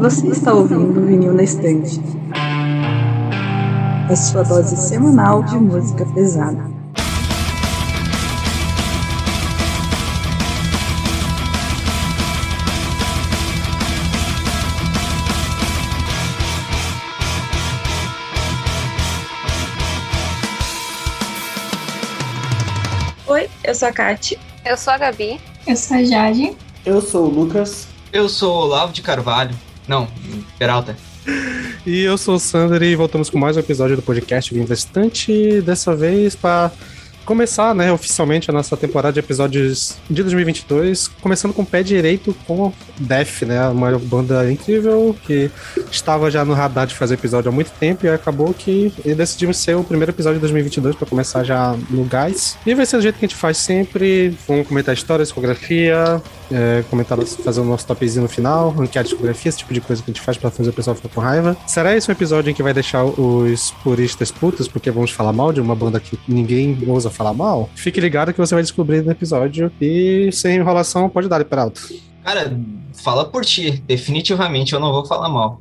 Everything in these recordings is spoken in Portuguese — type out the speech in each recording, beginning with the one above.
Você está ouvindo o Vinil na Estante. A sua dose semanal de música pesada. Oi, eu sou a Kati. Eu sou a Gabi. Eu sou a Jade. Eu sou o Lucas. Eu sou o Olavo de Carvalho. Não, Peralta. E eu sou o Sander e voltamos com mais um episódio do podcast Vindo Estante. Dessa vez para começar, né, oficialmente a nossa temporada de episódios de 2022, começando com o pé direito com Def, né, uma banda incrível que estava já no radar de fazer episódio há muito tempo e acabou que decidimos ser o primeiro episódio de 2022 para começar já no gás. E vai ser do jeito que a gente faz sempre, vamos comentar história, discografia, é, comentar, fazer o nosso topzinho no final, ranquear discografia, esse tipo de coisa que a gente faz para fazer o pessoal ficar com raiva. Será esse um episódio em que vai deixar os puristas putos, porque vamos falar mal de uma banda que ninguém ousa falar mal? Fique ligado que você vai descobrir no episódio e sem enrolação pode dar para alto. Cara, fala por ti. Definitivamente eu não vou falar mal.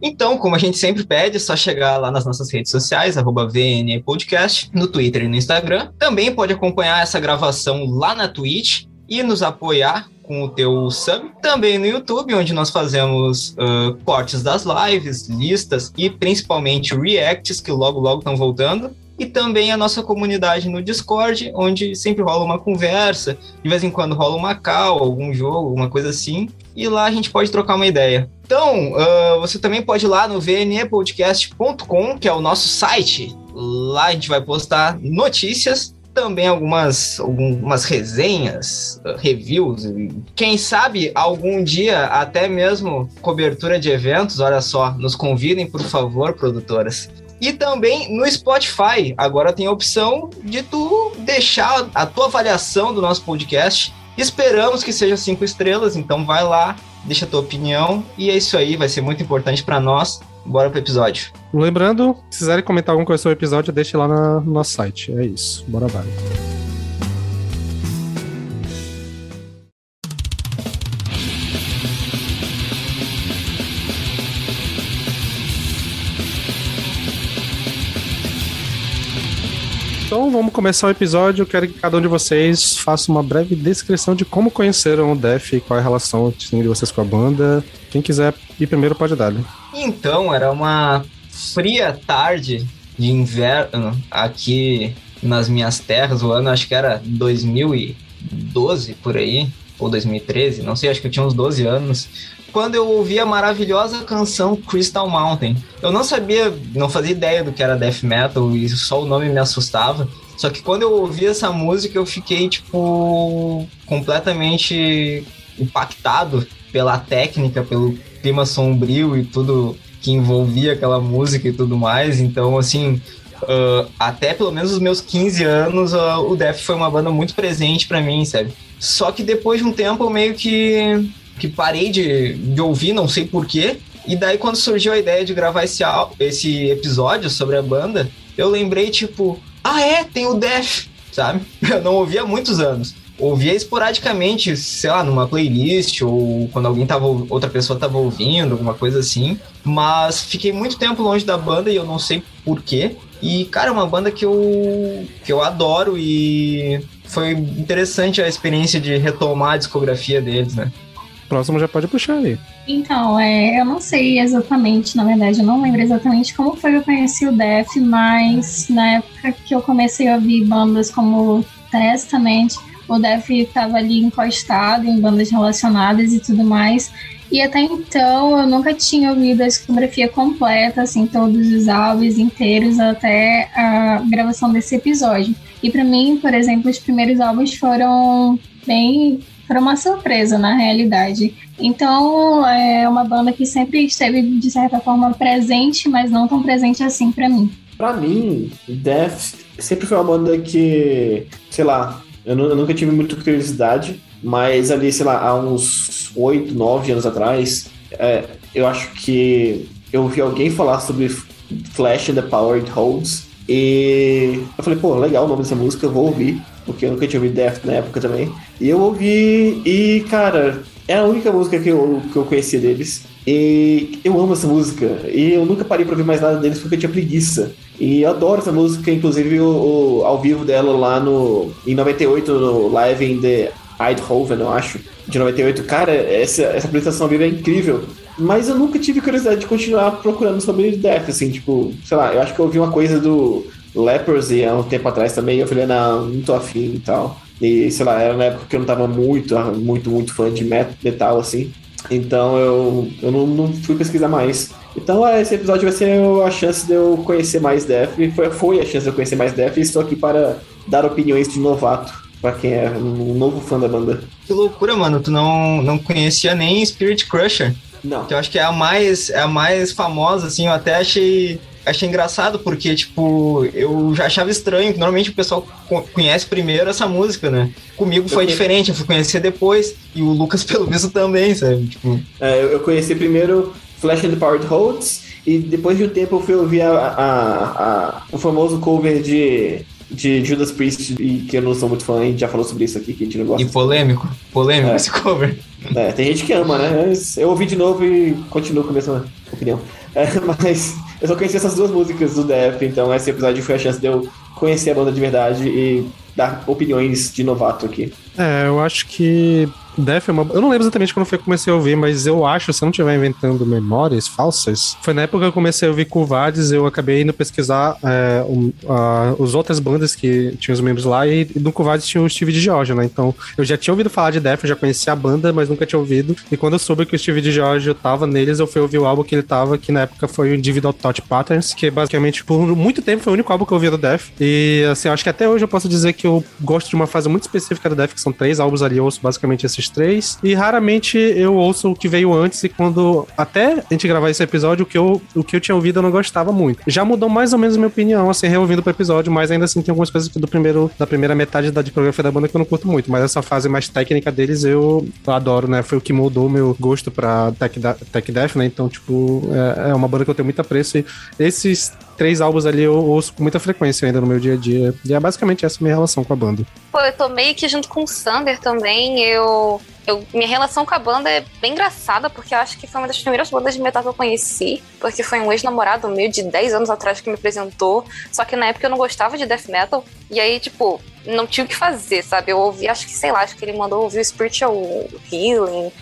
Então, como a gente sempre pede, é só chegar lá nas nossas redes sociais, arroba Podcast, no Twitter e no Instagram. Também pode acompanhar essa gravação lá na Twitch e nos apoiar com o teu sub. Também no YouTube, onde nós fazemos uh, cortes das lives, listas e principalmente reacts, que logo logo estão voltando. E também a nossa comunidade no Discord, onde sempre rola uma conversa, de vez em quando rola uma call, algum jogo, alguma coisa assim. E lá a gente pode trocar uma ideia. Então, uh, você também pode ir lá no vnepodcast.com, que é o nosso site. Lá a gente vai postar notícias também algumas, algumas resenhas, reviews, quem sabe algum dia até mesmo cobertura de eventos, olha só, nos convidem, por favor, produtoras. E também no Spotify, agora tem a opção de tu deixar a tua avaliação do nosso podcast. Esperamos que seja cinco estrelas, então vai lá, deixa a tua opinião e é isso aí, vai ser muito importante para nós. Bora pro episódio. Lembrando, se quiserem comentar alguma coisa sobre o episódio, deixe lá no nosso site. É isso. Bora lá. Então vamos começar o episódio. Eu quero que cada um de vocês faça uma breve descrição de como conheceram o Def e qual é a relação de vocês com a banda. Quem quiser ir primeiro pode dar. Né? Então, era uma fria tarde de inverno aqui nas minhas terras. O ano acho que era 2012 por aí, ou 2013, não sei, acho que eu tinha uns 12 anos quando eu ouvi a maravilhosa canção Crystal Mountain. Eu não sabia, não fazia ideia do que era death metal e só o nome me assustava. Só que quando eu ouvi essa música, eu fiquei, tipo, completamente impactado pela técnica, pelo clima sombrio e tudo que envolvia aquela música e tudo mais. Então, assim, uh, até pelo menos os meus 15 anos, uh, o Def foi uma banda muito presente para mim, sabe? Só que depois de um tempo, eu meio que que parei de, de ouvir, não sei porquê. E daí, quando surgiu a ideia de gravar esse, esse episódio sobre a banda, eu lembrei, tipo, ah, é, tem o Def, sabe? Eu não ouvia há muitos anos. Ouvia esporadicamente, sei lá, numa playlist ou quando alguém tava, outra pessoa tava ouvindo, alguma coisa assim. Mas fiquei muito tempo longe da banda e eu não sei porquê. E, cara, é uma banda que eu, que eu adoro e foi interessante a experiência de retomar a discografia deles, né? próximo já pode puxar aí. Então, é, eu não sei exatamente, na verdade, eu não lembro exatamente como foi que eu conheci o Def, mas na época que eu comecei a ouvir bandas como Testament, o Def estava ali encostado em bandas relacionadas e tudo mais. E até então eu nunca tinha ouvido a discografia completa, assim, todos os álbuns inteiros até a gravação desse episódio. E para mim, por exemplo, os primeiros álbuns foram bem foi uma surpresa na realidade. Então é uma banda que sempre esteve de certa forma presente, mas não tão presente assim para mim. Para mim, Death sempre foi uma banda que, sei lá, eu, eu nunca tive muita curiosidade, mas ali, sei lá, há uns oito, nove anos atrás, é, eu acho que eu ouvi alguém falar sobre Flash and the Power It Holds e eu falei, pô, legal o nome dessa música, eu vou ouvir porque eu nunca tinha ouvido Death na época também. E eu ouvi, e cara, é a única música que eu, que eu conhecia deles. E eu amo essa música. E eu nunca parei pra ouvir mais nada deles porque eu tinha preguiça. E eu adoro essa música, inclusive o, o ao vivo dela lá no em 98, no Live in the Eindhoven, eu acho, de 98. Cara, essa, essa apresentação vivo é incrível. Mas eu nunca tive curiosidade de continuar procurando sobre Death, assim, tipo, sei lá, eu acho que eu ouvi uma coisa do Leprosy há um tempo atrás também, eu falei, não, não tô afim e tal. E, sei lá, era na época que eu não tava muito, muito, muito fã de metal, assim. Então eu, eu não, não fui pesquisar mais. Então esse episódio vai ser a chance de eu conhecer mais Def. Foi, foi a chance de eu conhecer mais Def e estou aqui para dar opiniões de novato para quem é um novo fã da banda. Que loucura, mano. Tu não, não conhecia nem Spirit Crusher. Não. Que eu acho que é a mais, é a mais famosa, assim. Eu até achei achei engraçado porque, tipo, eu já achava estranho. Normalmente o pessoal conhece primeiro essa música, né? Comigo foi eu diferente, eu fui conhecer depois. E o Lucas, pelo visto, também, sabe? Tipo... É, eu conheci primeiro Flash and Powered Holds. E depois de um tempo eu fui ouvir a, a, a, o famoso cover de, de Judas Priest, e que eu não sou muito fã, a gente já falou sobre isso aqui, que a gente não gosta. E polêmico, polêmico é. esse cover. É, tem gente que ama, né? Eu ouvi de novo e continuo com a mesma opinião. É, mas eu só conheci essas duas músicas do Def, então esse episódio foi a chance de eu conhecer a banda de verdade e dar opiniões de novato aqui. É, eu acho que Def é uma. Eu não lembro exatamente quando foi que comecei a ouvir, mas eu acho, se eu não estiver inventando memórias falsas, foi na época que eu comecei a ouvir Curvades, eu acabei indo pesquisar é, um, as outras bandas que tinham os membros lá, e no Curvades tinha o Steve de George, né? Então eu já tinha ouvido falar de Def, eu já conhecia a banda, mas nunca tinha ouvido. E quando eu soube que o Steve de George tava neles, eu fui ouvir o álbum que ele tava, que na época foi o Individual Thought Patterns, que basicamente por muito tempo foi o único álbum que eu ouvi do Def. E assim, acho que até hoje eu posso dizer que eu gosto de uma fase muito específica do Def, que são três álbuns ali, eu ouço basicamente esses três. E raramente eu ouço o que veio antes e quando até a gente gravar esse episódio, o que eu, o que eu tinha ouvido eu não gostava muito. Já mudou mais ou menos a minha opinião, assim, reouvindo pro episódio, mas ainda assim tem algumas coisas do primeiro, da primeira metade da discografia da banda que eu não curto muito. Mas essa fase mais técnica deles eu, eu adoro, né? Foi o que mudou meu gosto pra Tech, tech Death, né? Então, tipo, é, é uma banda que eu tenho muito apreço. E esses três álbuns ali eu ouço com muita frequência ainda no meu dia a dia. E é basicamente essa minha relação com a banda. Pô, eu tô meio que junto com o Sander também. Eu, eu, minha relação com a banda é bem engraçada, porque eu acho que foi uma das primeiras bandas de metal que eu conheci. Porque foi um ex-namorado meu de 10 anos atrás que me apresentou. Só que na época eu não gostava de death metal. E aí, tipo, não tinha o que fazer, sabe? Eu ouvi, acho que, sei lá, acho que ele mandou ouvir o Spiritual Healing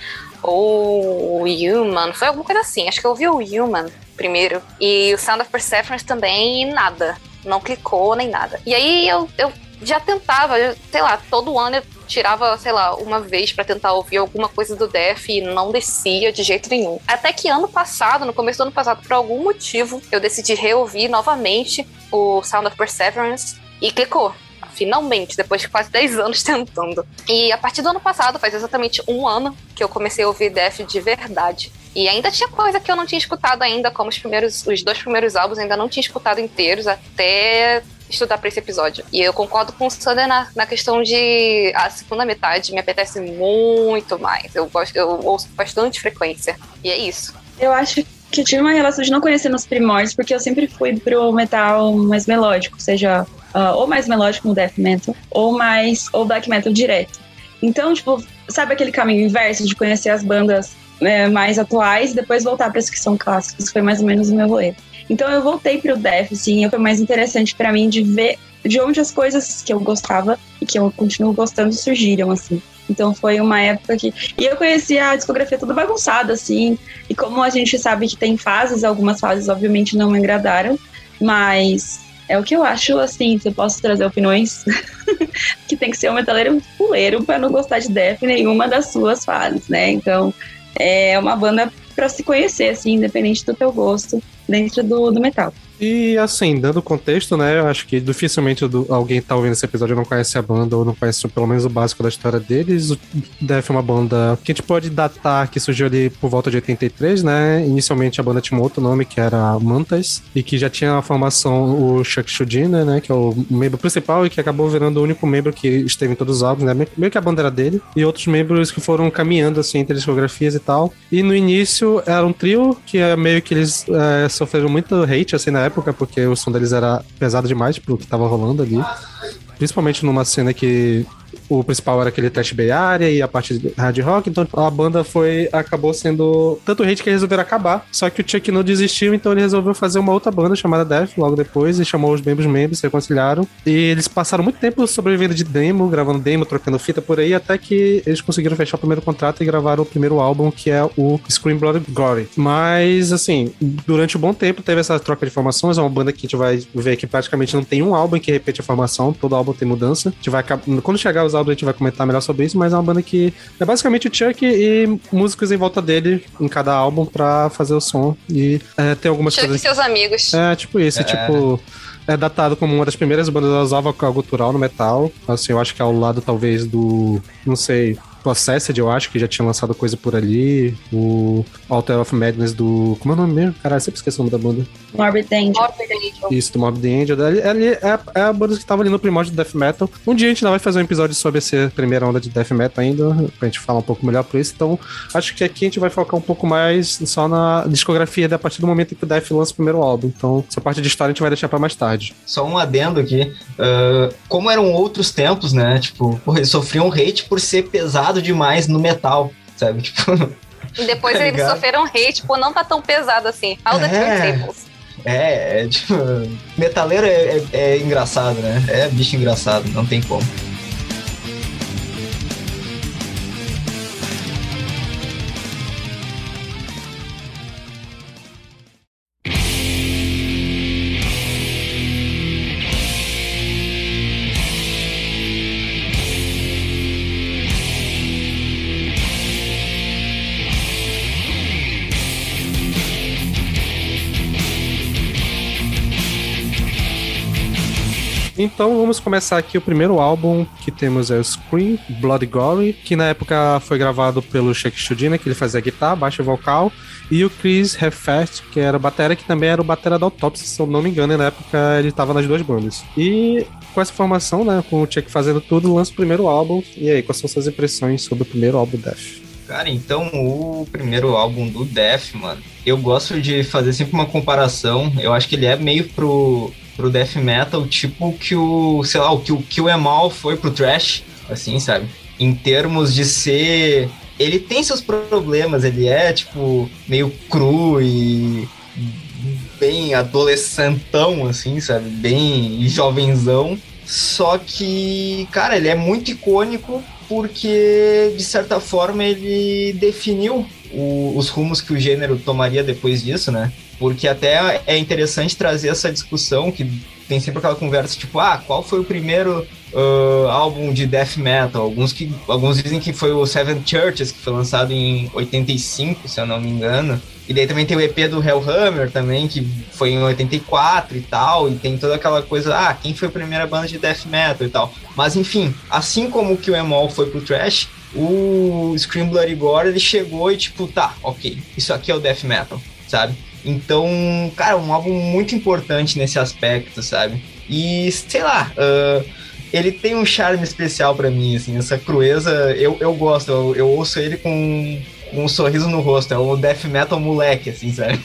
ou o Human, foi alguma coisa assim. Acho que eu ouvi o Human primeiro. E o Sound of Perseverance também, nada. Não clicou nem nada. E aí eu, eu já tentava, sei lá, todo ano eu tirava, sei lá, uma vez para tentar ouvir alguma coisa do Def e não descia de jeito nenhum. Até que ano passado, no começo do ano passado, por algum motivo, eu decidi reouvir novamente o Sound of Perseverance e clicou finalmente, depois de quase 10 anos tentando. E a partir do ano passado, faz exatamente um ano que eu comecei a ouvir Def de verdade. E ainda tinha coisa que eu não tinha escutado ainda, como os primeiros, os dois primeiros álbuns ainda não tinha escutado inteiros até estudar para esse episódio. E eu concordo com o Sander na, na questão de a segunda metade me apetece muito mais. Eu gosto, eu ouço bastante frequência. E é isso. Eu acho que tive uma relação de não conhecer nos primórdios, porque eu sempre fui pro metal mais melódico, seja uh, ou mais melódico no death metal, ou mais ou black metal direto. Então, tipo, sabe aquele caminho inverso de conhecer as bandas né, mais atuais e depois voltar para as que são clássicas? Foi mais ou menos o meu rolê. Então eu voltei pro death, assim, foi mais interessante para mim de ver de onde as coisas que eu gostava e que eu continuo gostando surgiram, assim. Então foi uma época que. E eu conheci a discografia toda bagunçada, assim. E como a gente sabe que tem fases, algumas fases obviamente não me agradaram, mas é o que eu acho, assim, se eu posso trazer opiniões, que tem que ser um metaleiro fuleiro para não gostar de Def nenhuma das suas fases, né? Então, é uma banda para se conhecer, assim, independente do teu gosto dentro do, do metal. E assim, dando contexto, né? Eu acho que dificilmente alguém tá ouvindo esse episódio não conhece a banda ou não conhece pelo menos o básico da história deles. O Def é uma banda que a gente pode datar que surgiu ali por volta de 83, né? Inicialmente a banda tinha um outro nome que era Mantas e que já tinha a formação o Chuck Schuldiner, né? Que é o membro principal e que acabou virando o único membro que esteve em todos os álbuns, né? Meio que a banda era dele. E outros membros que foram caminhando assim entre discografias e tal. E no início era um trio que é meio que eles é, sofreram muito hate assim na época, porque o som deles era pesado demais pro que tava rolando ali. Principalmente numa cena que o principal era aquele Trash Bay Area e a parte de hard rock, então a banda foi acabou sendo tanto hate que resolveram acabar. Só que o Chuck não desistiu, então ele resolveu fazer uma outra banda chamada Death logo depois e chamou os membros membros, se reconciliaram. E eles passaram muito tempo sobrevivendo de demo, gravando demo, trocando fita por aí, até que eles conseguiram fechar o primeiro contrato e gravaram o primeiro álbum, que é o Scream Blood Glory. Mas, assim, durante um bom tempo teve essa troca de formações, é uma banda que a gente vai ver que praticamente não tem um álbum que repete a formação, todo álbum tem mudança. A gente vai quando chegar os álbuns a gente vai comentar melhor sobre isso, mas é uma banda que é basicamente o Chuck e músicos em volta dele em cada álbum pra fazer o som e é, tem algumas Chuck coisas... e seus amigos. É, tipo isso, É. tipo é datado como uma das primeiras bandas a usar vocal gutural no metal. Assim, eu acho que é ao lado, talvez, do. Não sei. Possessed, eu acho que já tinha lançado coisa por ali. O Alter of Madness do. Como é o nome mesmo? Caralho, sempre esqueci o nome da banda. Morbid Angel. Morbid Angel. Isso, do Mob the Angel. Ali, ali é, é a banda que tava ali no primórdio do Death Metal. Um dia a gente ainda vai fazer um episódio sobre essa primeira onda de Death Metal ainda, pra gente falar um pouco melhor por isso. Então, acho que aqui a gente vai focar um pouco mais só na discografia a partir do momento que o Death lança o primeiro álbum. Então, essa parte de história a gente vai deixar pra mais tarde. Só um adendo aqui. ah, como eram outros tempos, né? Tipo, eles sofriam hate por ser pesado demais no metal, sabe? Tipo, E depois Tá eles sofreram hate por não tá tão pesado assim. All the É. turntables. É, é tipo. Metaleiro é, é- é engraçado, né? É bicho engraçado, não tem como. Então vamos começar aqui o primeiro álbum que temos é o Scream Bloody Gory, que na época foi gravado pelo Shake Studina, que ele fazia guitarra, baixo e vocal, e o Chris Heffest, que era batera, que também era o batera da Autopsy, se eu não me engano, na época ele tava nas duas bandas. E com essa formação, né, com o Chuck fazendo tudo, lança o primeiro álbum. E aí, quais são suas impressões sobre o primeiro álbum Death? Cara, então o primeiro álbum do Death, mano, eu gosto de fazer sempre uma comparação. Eu acho que ele é meio pro, pro Death Metal, tipo que o, sei lá, o que o Kill Em All foi pro Trash, assim, sabe? Em termos de ser. Ele tem seus problemas, ele é, tipo, meio cru e bem adolescentão, assim, sabe? Bem jovenzão. Só que, cara, ele é muito icônico porque, de certa forma, ele definiu o- os rumos que o gênero tomaria depois disso, né? Porque até é interessante trazer essa discussão que tem sempre aquela conversa tipo, ah, qual foi o primeiro ah, álbum de death metal? Alguns, que, alguns dizem que foi o Seven Churches, que foi lançado em 85, se eu não me engano. E daí também tem o EP do Hellhammer também, que foi em 84 e tal, e tem toda aquela coisa, ah, quem foi a primeira banda de death metal e tal. Mas enfim, assim como que o Emol foi pro trash, o Scream Bloody Gore, ele chegou e tipo, tá, ok, isso aqui é o death metal, sabe? Então, cara, um álbum muito importante nesse aspecto, sabe? E, sei lá, ah, ele tem um charme especial pra mim, assim, essa crueza, eu, eu gosto, eu, eu ouço ele com um sorriso no rosto, é o death metal moleque, assim, sabe?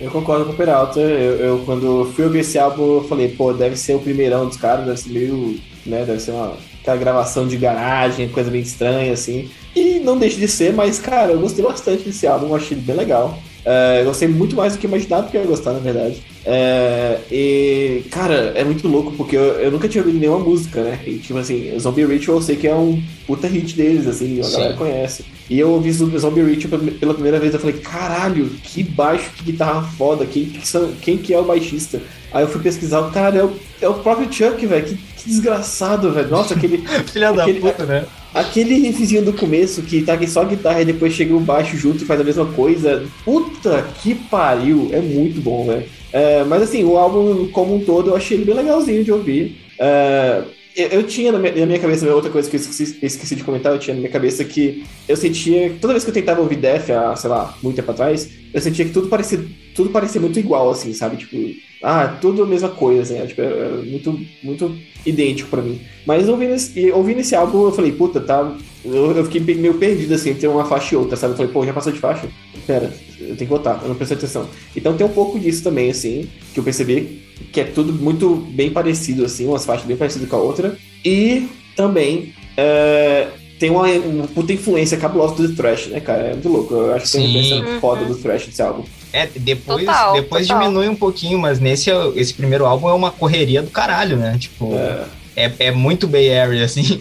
Eu concordo com o Peralta. Eu, eu, quando fui ouvir esse álbum, eu falei, pô, deve ser o primeirão dos caras, deve ser meio, né, deve ser uma aquela gravação de garagem, coisa bem estranha, assim. E não deixa de ser, mas, cara, eu gostei bastante desse álbum, eu achei ele bem legal. É, eu gostei muito mais do que imaginava que eu ia gostar, na verdade. É, e, cara, é muito louco, porque eu, eu nunca tinha ouvido nenhuma música, né? E, tipo assim, Zombie Ritual eu sei que é um puta hit deles, assim, a Sim. galera conhece. E eu ouvi Zombie Ritual pela- pela primeira vez, eu falei, caralho, que baixo, que guitarra foda, quem que, são, quem que é o baixista? Aí eu fui pesquisar, cara, é o, é o próprio Chuck, velho, que, que desgraçado, velho. Nossa, aquele, Filha da Aquele- puta, né? aquele riffzinho do começo, que tá aqui só guitarra e depois chega o baixo junto e faz a mesma coisa. Puta que pariu, é muito bom, velho. É, mas assim, o álbum como um todo eu achei ele bem legalzinho de ouvir. É, eu, tinha na minha, na minha cabeça, outra coisa que eu esqueci, esqueci de comentar, eu tinha na minha cabeça que eu sentia, toda vez que eu tentava ouvir Def, há, sei lá, muito tempo atrás, eu sentia que tudo parecia, tudo parecia muito igual, assim, sabe? Tipo, ah, tudo a mesma coisa, assim, é, tipo, é, é muito, muito idêntico pra mim. Mas ouvindo esse, ouvindo esse álbum, eu falei, puta, tá. Eu, eu fiquei meio perdido, assim, entre uma faixa e outra, sabe? Eu falei, pô, já passou de faixa? Pera, eu tenho que botar, eu não prestei atenção. Então tem um pouco disso também, assim, que eu percebi que é tudo muito bem parecido, assim, umas faixas bem parecidas com a outra. E também é, tem uma, uma puta influência cabulosa do Thrash, né, cara? É muito louco. Eu acho que tem uma influência foda do Thrash desse álbum. É, depois, Total, depois total. diminui um pouquinho, mas nesse esse primeiro álbum é uma correria do caralho, né? Tipo, É, é, é muito Bay Area, assim.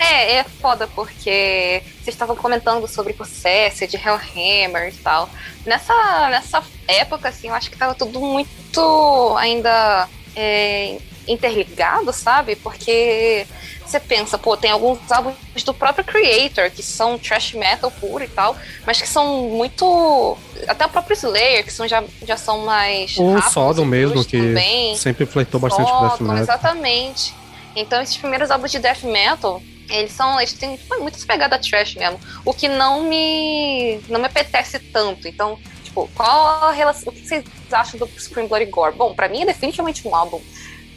É, é foda porque vocês estavam comentando sobre processo de Hellhammer e tal. Nessa, nessa época, assim, eu acho que tava tudo muito ainda é, interligado, sabe? Porque você pensa, pô, tem alguns álbuns do próprio Creator que são trash metal puro e tal, mas que são muito. Até o próprio Slayer, que são, já, já são mais. O Sodom mesmo, que também. sempre flertou bastante com Death Metal. Exatamente. Então esses primeiros álbuns de death metal, eles são, eles têm muitas pegadas trash mesmo, o que não me não me apetece tanto. Então, tipo, qual a relação, o que vocês acham do Scream Bloody Gore? Bom, pra mim é definitivamente um álbum.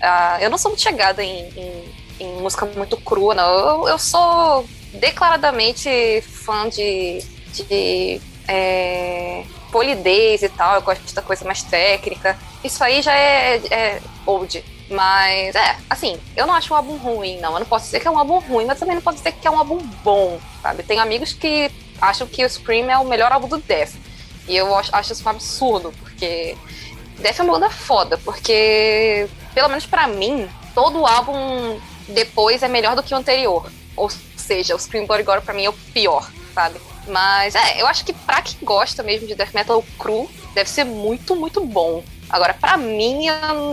Ah, eu não sou muito chegada em, em, em música muito crua, não. Eu, eu sou declaradamente fã de, de é, polidez e tal. Eu gosto da coisa mais técnica. Isso aí já é, é old. Mas, é, assim, eu não acho um álbum ruim, não. Eu não posso dizer que é um álbum ruim, mas também não posso dizer que é um álbum bom, sabe? Tenho amigos que acham que o Scream é o melhor álbum do Death. E eu acho, isso um absurdo, porque Death é uma banda foda, porque, pelo menos pra mim, todo álbum depois é melhor do que o anterior. Ou seja, o Scream Bloody Gore pra mim é o pior, sabe? Mas, é, eu acho que pra quem gosta mesmo de Death Metal cru, deve ser muito, muito bom. Agora, pra mim,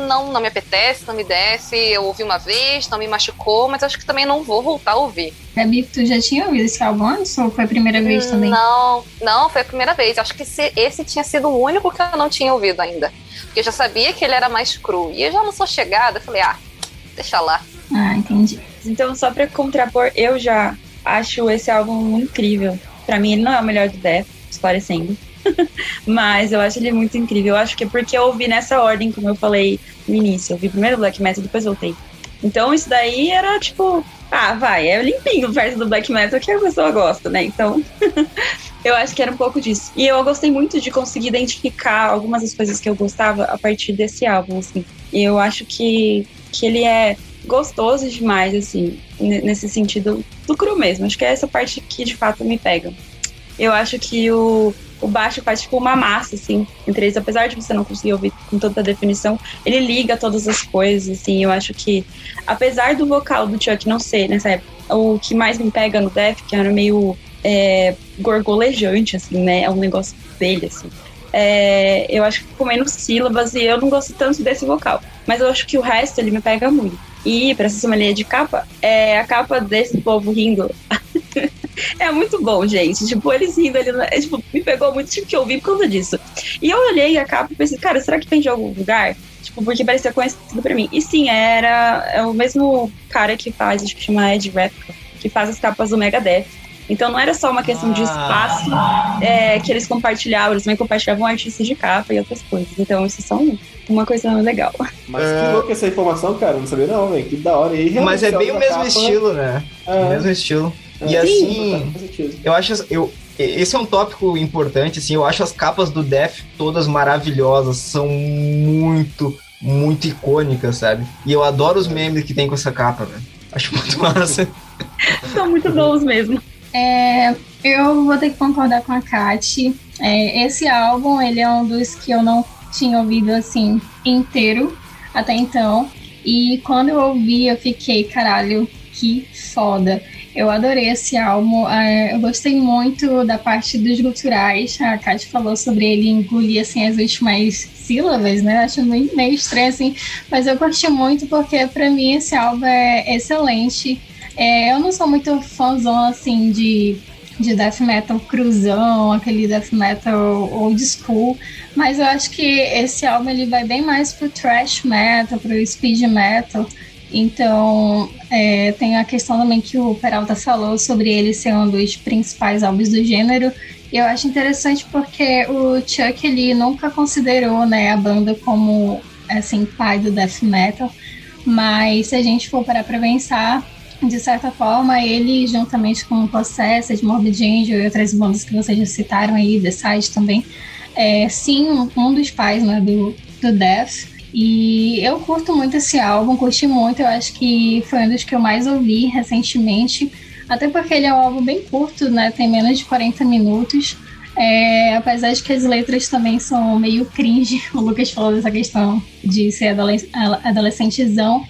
não, não me apetece, não me desce. Eu ouvi uma vez, não me machucou, mas acho que também não vou voltar a ouvir. Gabi, tu já tinha ouvido esse álbum antes ou foi a primeira vez também? Não, não, foi a primeira vez. Acho que esse, esse tinha sido o único que eu não tinha ouvido ainda. Porque eu já sabia que ele era mais cru. E eu já não sou chegada, eu falei, ah, deixa lá. Ah, entendi. Então, só pra contrapor, eu já acho esse álbum incrível. Pra mim, ele não é o melhor do Death, esclarecendo. Mas eu acho ele muito incrível. Eu acho que é porque eu ouvi nessa ordem, como eu falei no início. Eu ouvi primeiro Black Metal, depois voltei. Então isso daí era tipo, ah, vai, é limpinho perto do Black Metal que a pessoa gosta, né? Então eu acho que era um pouco disso. E eu gostei muito de conseguir identificar algumas das coisas que eu gostava a partir desse álbum, assim. E eu acho que, que ele é gostoso demais, assim, nesse sentido do cru mesmo. Acho que é essa parte que de fato me pega. Eu acho que o, o baixo faz tipo uma massa, assim, entre eles. Apesar de você não conseguir ouvir com toda a definição, ele liga todas as coisas, assim. Eu acho que, apesar do vocal do Chuck não ser, nessa época, o que mais me pega no Def, que era meio é, gorgolejante, assim, né? É um negócio dele, assim. É, eu acho que ficou menos sílabas e eu não gosto tanto desse vocal. Mas eu acho que o resto ele me pega muito. E pra essa sommelier de capa, é, a capa desse povo rindo é muito bom, gente. Tipo, eles rindo ali, é, tipo, me pegou muito, tive que ouvir por causa disso. E eu olhei a capa e pensei, cara, será que vem de algum lugar? Tipo, porque parecia conhecido pra mim. E sim, era é o mesmo cara que faz, acho que chama Ed Repka, que faz as capas do Megadeth. Então não era só uma questão de espaço é, que eles compartilhavam, eles também compartilhavam artistas de capa e outras coisas. Então isso é só um- uma coisa legal. Mas É. que louca essa informação, cara. Não sabia não, velho. Que da hora. E Mas é bem o mesmo capa- estilo, né? É, O mesmo estilo. E assim, eu acho. Eu, esse é um tópico importante, assim. Eu acho as capas do Def todas maravilhosas. São muito, muito icônicas, sabe? E eu adoro os memes que tem com essa capa, velho. Acho muito massa. São muito bons mesmo. É, eu vou ter que concordar com a Kat. É, esse álbum, ele é um dos que eu não tinha ouvido assim inteiro até então. E quando eu ouvi, eu fiquei, caralho, que foda. Eu adorei esse álbum. é, eu gostei muito da parte dos guturais. A Kat falou sobre ele engolir assim, as últimas sílabas, né? Acho meio, meio estranho, assim. Mas eu curti muito porque, pra mim, esse álbum é excelente. É, eu não sou muito fãzão, assim, de, de death metal cruzão, aquele death metal old school, mas eu acho que esse álbum ele vai bem mais pro thrash metal, pro speed metal. Então, é, tem a questão também que o Peralta falou sobre ele ser um dos principais álbuns do gênero. E eu acho interessante porque o Chuck ele nunca considerou né, a banda como assim, pai do death metal. Mas se a gente for parar para pensar, de certa forma, ele, juntamente com Possessed, Morbid Angel e outras bandas que vocês já citaram aí, The Side também, é sim um dos pais né, do, do Death. E eu curto muito esse álbum, curti muito, eu acho que foi um dos que eu mais ouvi recentemente, até porque ele é um álbum bem curto, né? Tem menos de 40 minutos. É, apesar de que as letras também são meio cringe, o Lucas falou dessa questão de ser adolescentezão,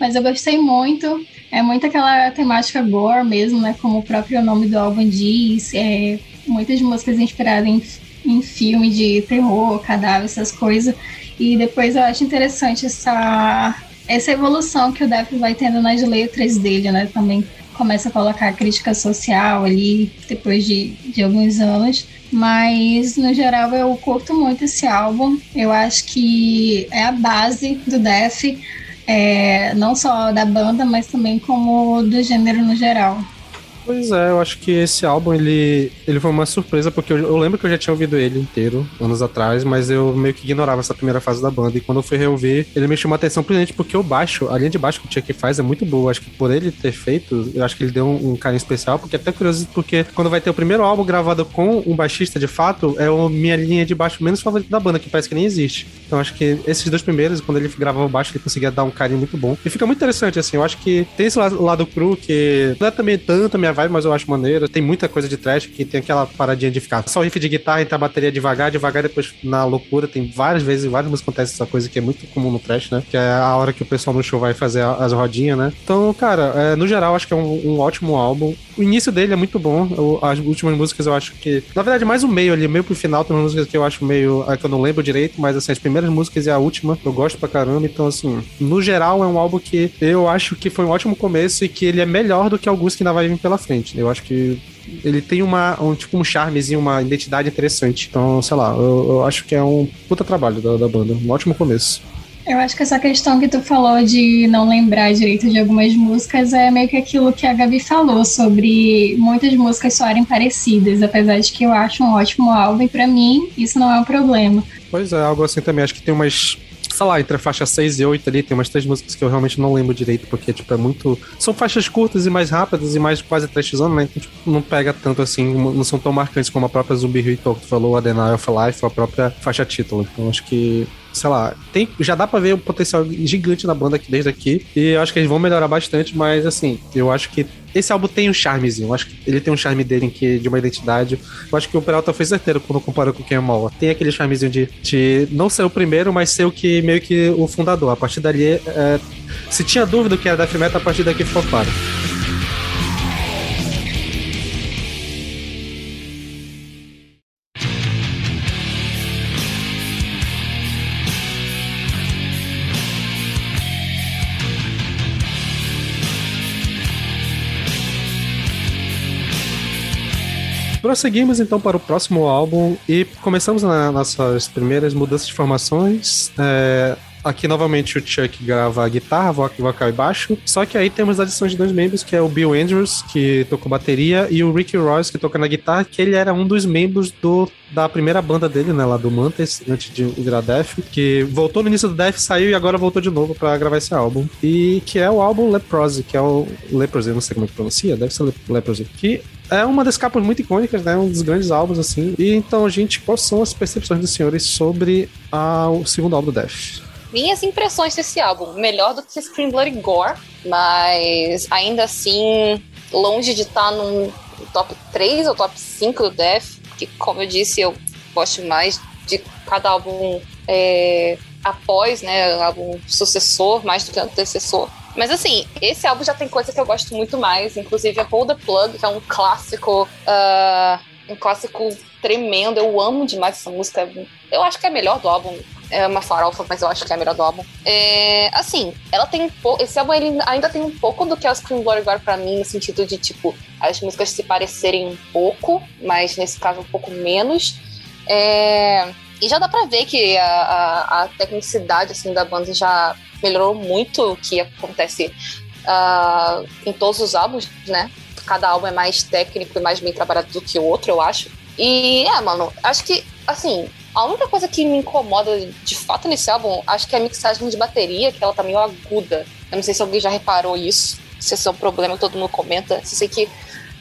mas eu gostei muito. É muito aquela temática gore mesmo, né? Como o próprio nome do álbum diz. É, muitas músicas inspiradas em, em filme de terror, cadáver, essas coisas. E depois eu acho interessante essa, essa evolução que o Def vai tendo nas letras dele, né? Também começa a colocar crítica social ali depois de, de alguns anos. Mas, no geral, eu curto muito esse álbum. Eu acho que é a base do Def, é, não só da banda, mas também como do gênero no geral. Pois é, eu acho que esse álbum ele, ele foi uma surpresa, porque eu, eu, lembro que eu já tinha ouvido ele inteiro anos atrás, mas eu meio que ignorava essa primeira fase da banda. E quando eu fui reouvir, ele me chamou a atenção principalmente porque o baixo, a linha de baixo que o Chuck faz é muito boa. Acho que por ele ter feito, eu acho que ele deu um, um carinho especial, porque é até curioso, porque quando vai ter o primeiro álbum gravado com um baixista de fato, é a minha linha de baixo menos favorita da banda, que parece que nem existe. Então acho que esses dois primeiros, quando ele gravava o baixo, ele conseguia dar um carinho muito bom. E fica muito interessante, assim, eu acho que tem esse lado, lado cru que não é também tanto a minha vibe, mas eu acho maneiro. Tem muita coisa de trash que tem aquela paradinha de ficar só riff de guitarra, entrar a bateria devagar, devagar, depois na loucura. Tem várias vezes, várias músicas acontece essa coisa que é muito comum no trash, né? Que é a hora que o pessoal no show vai fazer as rodinhas, né? Então, cara, é, no geral, acho que é um, um, ótimo álbum. O início dele é muito bom. Eu, as últimas músicas eu acho que. Na verdade, mais o meio ali, meio pro final, tem umas músicas que eu acho meio. É, que eu não lembro direito, mas assim, as primeiras músicas e a última eu gosto pra caramba. Então, assim, no geral, é um álbum que eu acho que foi um ótimo começo e que ele é melhor do que alguns que ainda vai vir pela frente. Eu acho que ele tem uma, um, tipo um charmezinho, uma identidade interessante. Então, sei lá, eu, eu acho que é um puta trabalho da, da banda. Um ótimo começo. Eu acho que essa questão que tu falou de não lembrar direito de algumas músicas é meio que aquilo que a Gabi falou sobre muitas músicas soarem parecidas, apesar de que eu acho um ótimo álbum e para mim isso não é um problema. Pois é, algo assim também. Acho que tem umas sei lá, entre a faixa 6 e 8 ali, tem umas três músicas que eu realmente não lembro direito, porque, tipo, é muito. São faixas curtas e mais rápidas e mais quase trashzona, né? Então, tipo, não pega tanto assim, não são tão marcantes como a própria Zumbi Ritual que tu falou, a Denial of Life, ou a própria faixa título. Então, acho que sei lá, tem, já dá pra ver um potencial gigante na banda aqui desde aqui. E eu acho que eles vão melhorar bastante, mas assim, eu acho que esse álbum tem um charmezinho. Eu acho que ele tem um charme dele que, de uma identidade. Eu acho que o Peralta foi certeiro quando comparou com o Ken Moore. Tem aquele charmezinho de, de não ser o primeiro, mas ser o que meio que o fundador. A partir dali, é, se tinha dúvida que era da Metal, a partir daqui ficou claro. Prosseguimos então para o próximo álbum e começamos nas nossas primeiras mudanças de formações. É, Aqui novamente o Chuck grava guitarra, vocal e baixo. Só que aí temos a adição de dois membros, que é o Bill Andrews, que tocou bateria, e o Ricky Royce, que toca na guitarra, que ele era um dos membros do, da primeira banda dele, né, lá do Mantis, antes de virar Def, que voltou no início do Def, saiu e agora voltou de novo para gravar esse álbum. E que é o álbum Leprosy, que é o Leprosy, não sei como é que pronuncia, deve ser Leprosy, que é uma das capas muito icônicas, né? Um dos grandes álbuns, assim. E então, gente, quais são as percepções dos senhores sobre a, o segundo álbum do Def? minhas impressões desse álbum. Melhor do que Scream Bloody Gore, mas ainda assim, longe de estar tá num top 3 ou top 5 do Death, que, como eu disse, eu gosto mais de cada álbum é, após, né, álbum sucessor, mais do que antecessor. Mas assim, esse álbum já tem coisa que eu gosto muito mais, inclusive a Pull the Plug, que é um clássico, uh, um clássico tremendo. Eu amo demais essa música. Eu acho que é a melhor do álbum é uma farofa, mas eu acho que é a melhor do álbum. É, assim, ela tem um pouco. Esse álbum ainda tem um pouco do que é o Scream Glory Gore pra mim, no sentido de, tipo, as músicas se parecerem um pouco, mas nesse caso um pouco menos. É, e já dá pra ver que a, a, a, tecnicidade assim, da banda já melhorou muito o que acontece uh, em todos os álbuns, né? Cada álbum é mais técnico e mais bem trabalhado do que o outro, eu acho. E, é, mano, acho que, assim, a única coisa que me incomoda de fato nesse álbum, acho que é a mixagem de bateria, que ela tá meio aguda. Eu não sei se alguém já reparou isso, se esse é um problema que todo mundo comenta. Eu sei que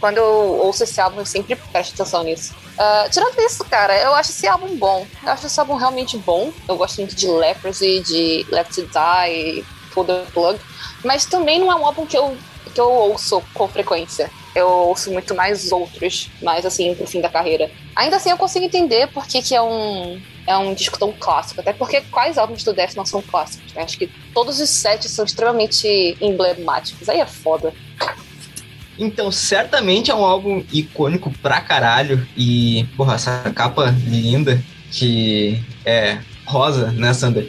Quando eu ouço esse álbum, eu sempre presto atenção nisso. Uh, tirando isso, cara, eu acho esse álbum bom. Eu acho esse álbum realmente bom. Eu gosto muito de Leprosy, de Left to Die, Pull the Plug. Mas também não é um álbum que eu, que eu ouço com frequência. Eu ouço muito mais outros, mais assim, pro fim da carreira. Ainda assim, eu consigo entender por que, que é um, é um disco tão clássico. Até porque quais álbuns do Death não são clássicos? Né? Acho que todos os sete são extremamente emblemáticos. Aí é foda. Então, certamente é um álbum icônico pra caralho. E, porra, essa capa linda que é rosa, né, Sander?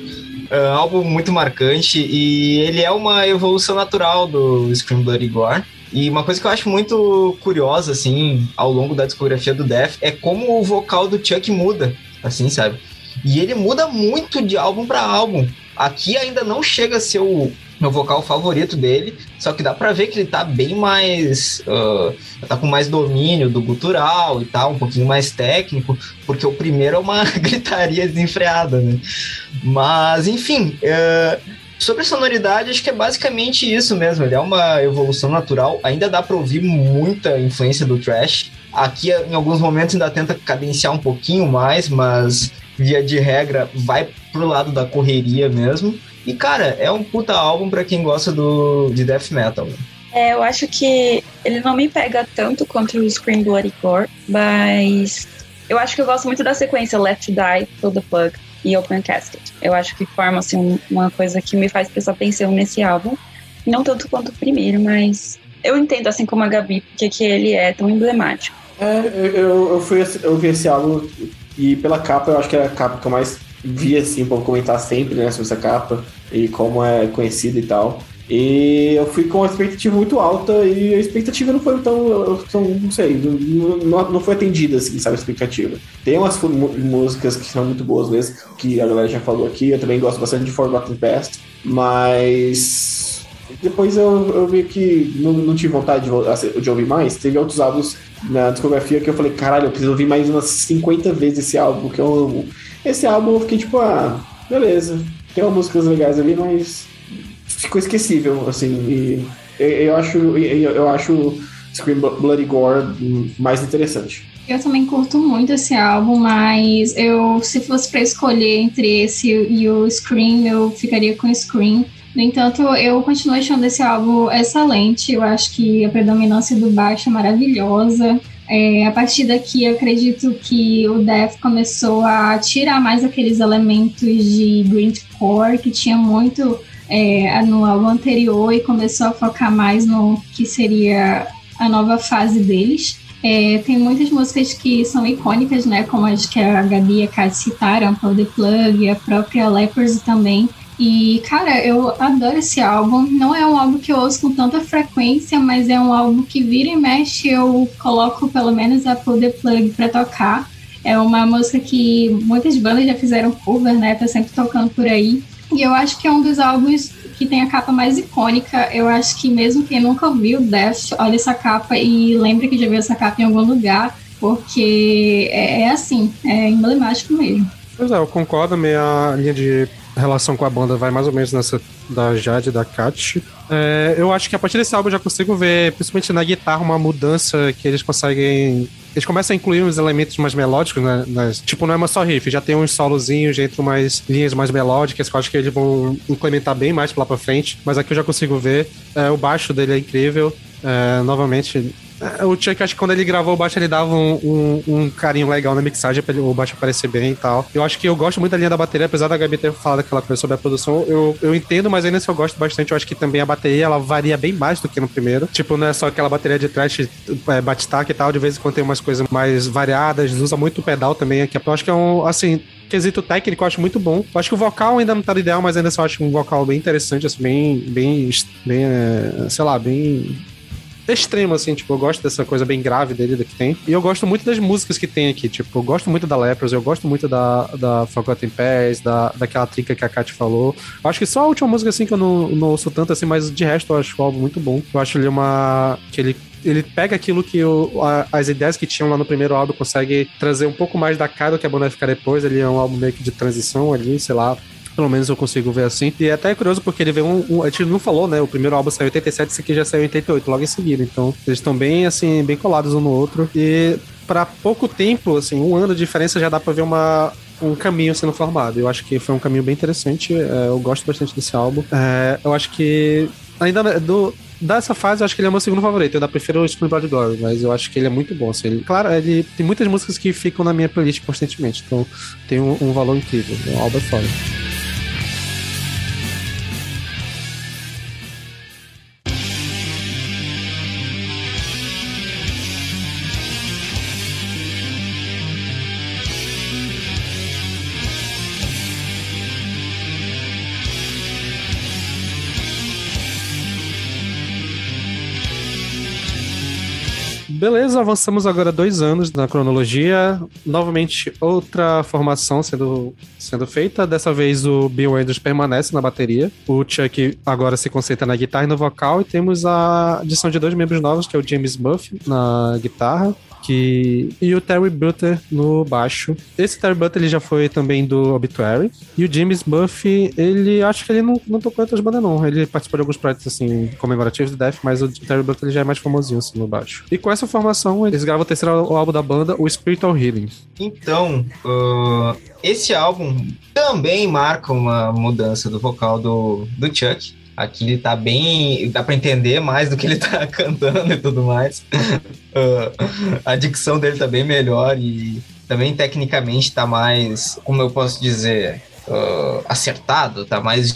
É um álbum muito marcante e ele é uma evolução natural do Scream Bloody Gore. E uma coisa que eu acho muito curiosa, assim, ao longo da discografia do Death é como o vocal do Chuck muda, assim, sabe? E ele muda muito de álbum para álbum. Aqui ainda não chega a ser o meu vocal favorito dele, só que dá pra ver que ele tá bem mais. Uh, tá com mais domínio do gutural e tal, um pouquinho mais técnico, porque o primeiro é uma gritaria desenfreada, né? Mas, enfim. Uh, Sobre a sonoridade, acho que é basicamente isso mesmo. Ele é uma evolução natural. Ainda dá para ouvir muita influência do trash. Aqui, em alguns momentos, ainda tenta cadenciar um pouquinho mais, mas via de regra vai pro lado da correria mesmo. E, cara, é um puta álbum para quem gosta do, de death metal. É, eu acho que ele não me pega tanto quanto o Scream Bloody Gore, mas eu acho que eu gosto muito da sequência Left Die, Pull the Plug e Open Casket. Eu acho que forma assim, uma coisa que me faz prestar atenção nesse álbum. Não tanto quanto o primeiro, mas eu entendo, assim como a Gabi, porque que ele é tão emblemático. É, eu, eu, fui, eu vi esse álbum e pela capa, eu acho que é a capa que eu mais vi, assim, pra comentar sempre, né, sobre essa capa e como é conhecida e tal. E eu fui com uma expectativa muito alta e a expectativa não foi tão, tão não sei, não, não foi atendida, assim, sabe, a expectativa. Tem umas músicas que são muito boas mesmo, que a galera já falou aqui, eu também gosto bastante de Forgotten Past, mas depois eu, eu vi que não, não tive vontade de, de, ouvir mais. Teve outros álbuns na discografia que eu falei, caralho, eu preciso ouvir mais umas 50 vezes esse álbum, que eu amo. Esse álbum eu fiquei tipo, ah, beleza, tem umas músicas legais ali, mas ficou esquecível, assim. E eu acho, eu acho Scream Bloody Gore mais interessante. Eu também curto muito esse álbum, mas eu, se fosse para escolher entre esse e o Scream, eu ficaria com o Scream. No entanto, eu continuo achando esse álbum excelente. Eu acho que a predominância do baixo é maravilhosa. É, a partir daqui, acredito que o Death começou a tirar mais aqueles elementos de grindcore que tinha muito é, no álbum anterior e começou a focar mais no que seria a nova fase deles. É, tem muitas músicas que são icônicas, né? Como as que a Gabi e a Kat citaram, Pull the Plug, a própria Leprosy também. E, cara, eu adoro esse álbum. Não é um álbum que eu ouço com tanta frequência, mas é um álbum que vira e mexe eu coloco pelo menos a Pull the Plug pra tocar. É uma música que muitas bandas já fizeram cover, né? Tá sempre tocando por aí. E eu acho que é um dos álbuns que tem a capa mais icônica. Eu acho que mesmo quem nunca viu Death, olha essa capa e lembre que já viu essa capa em algum lugar, porque é, é assim, é emblemático mesmo. Pois é, eu concordo, minha linha de relação com a banda vai mais ou menos nessa da Jade da Kat. É, eu acho que a partir desse álbum eu já consigo ver, principalmente na guitarra, uma mudança que eles conseguem. Eles começam a incluir uns elementos mais melódicos, né? Nas, tipo, não é uma só riff, já tem uns solozinhos, já entram umas linhas mais melódicas, que eu acho que eles vão implementar bem mais lá pra frente. Mas aqui eu já consigo ver. É, o baixo dele é incrível. É, novamente, o Chuck, acho que quando ele gravou o baixo, ele dava um, um, um carinho legal na mixagem pra o baixo aparecer bem e tal. Eu acho que eu gosto muito da linha da bateria, apesar da Gabi ter falado aquela coisa sobre a produção, eu, eu entendo, mas ainda se eu gosto bastante, eu acho que também a bateria, ela varia bem mais do que no primeiro. Tipo, não é só aquela bateria de trash, é, batistaca e tal, de vez em quando tem umas coisas mais variadas, usa muito o pedal também aqui. Eu acho que é um, assim, quesito técnico eu acho muito bom. Eu acho que o vocal ainda não tá ideal, mas ainda só acho um vocal bem interessante, assim, bem, bem, bem, é, sei lá, bem extremo, assim, tipo, eu gosto dessa coisa bem grave dele que tem. E eu gosto muito das músicas que tem aqui, tipo, eu gosto muito da Lepros, eu gosto muito da, da Forgotten Pass, da, daquela trinca que a Kat falou. Acho que só a última música, assim, que eu não, não ouço tanto, assim, mas de resto eu acho o álbum muito bom. Eu acho ele uma... que ele ele pega aquilo que o, a, as ideias que tinham lá no primeiro álbum, consegue trazer um pouco mais da cara do que a banda vai ficar depois. Ele é um álbum meio que de transição ali, sei lá. Pelo menos eu consigo ver assim. E é até é curioso porque ele veio um, um, A gente não falou, né? O primeiro álbum saiu em 87, esse aqui já saiu em 88, logo em seguida. Então, eles estão bem, assim, bem colados um no outro. E para pouco tempo, assim, um ano de diferença já dá pra ver uma, um caminho sendo formado. Eu acho que foi um caminho bem interessante. É, eu gosto bastante desse álbum. É, eu acho que. Ainda do, dessa fase, eu acho que ele é o meu segundo favorito. Eu ainda prefiro o Scream Blood Glory, mas eu acho que ele é muito bom. Assim, ele, claro, ele tem muitas músicas que ficam na minha playlist constantemente, então tem um, um valor incrível. É um álbum foda. Beleza, avançamos agora dois anos na cronologia. Novamente, outra formação sendo, sendo feita. Dessa vez, o Bill Andrews permanece na bateria. O Chuck agora se concentra na guitarra e no vocal. E temos a adição de dois membros novos, que é o James Buff na guitarra que e o Terry Butter no baixo. Esse Terry Butter ele já foi também do Obituary. E o James Buffy, ele acho que ele não, não tocou em outras bandas, não. Ele participou de alguns projetos assim, comemorativos do Death, mas o Terry Butter ele já é mais famosinho assim no baixo. E com essa formação, eles gravam o terceiro álbum da banda, o Spiritual Healing. Então, uh, esse álbum também marca uma mudança do vocal do, do Chuck. Aqui ele tá bem. dá para entender mais do que ele tá cantando e tudo mais. a dicção dele tá bem melhor e também tecnicamente tá mais. como eu posso dizer? Uh, acertado, tá mais.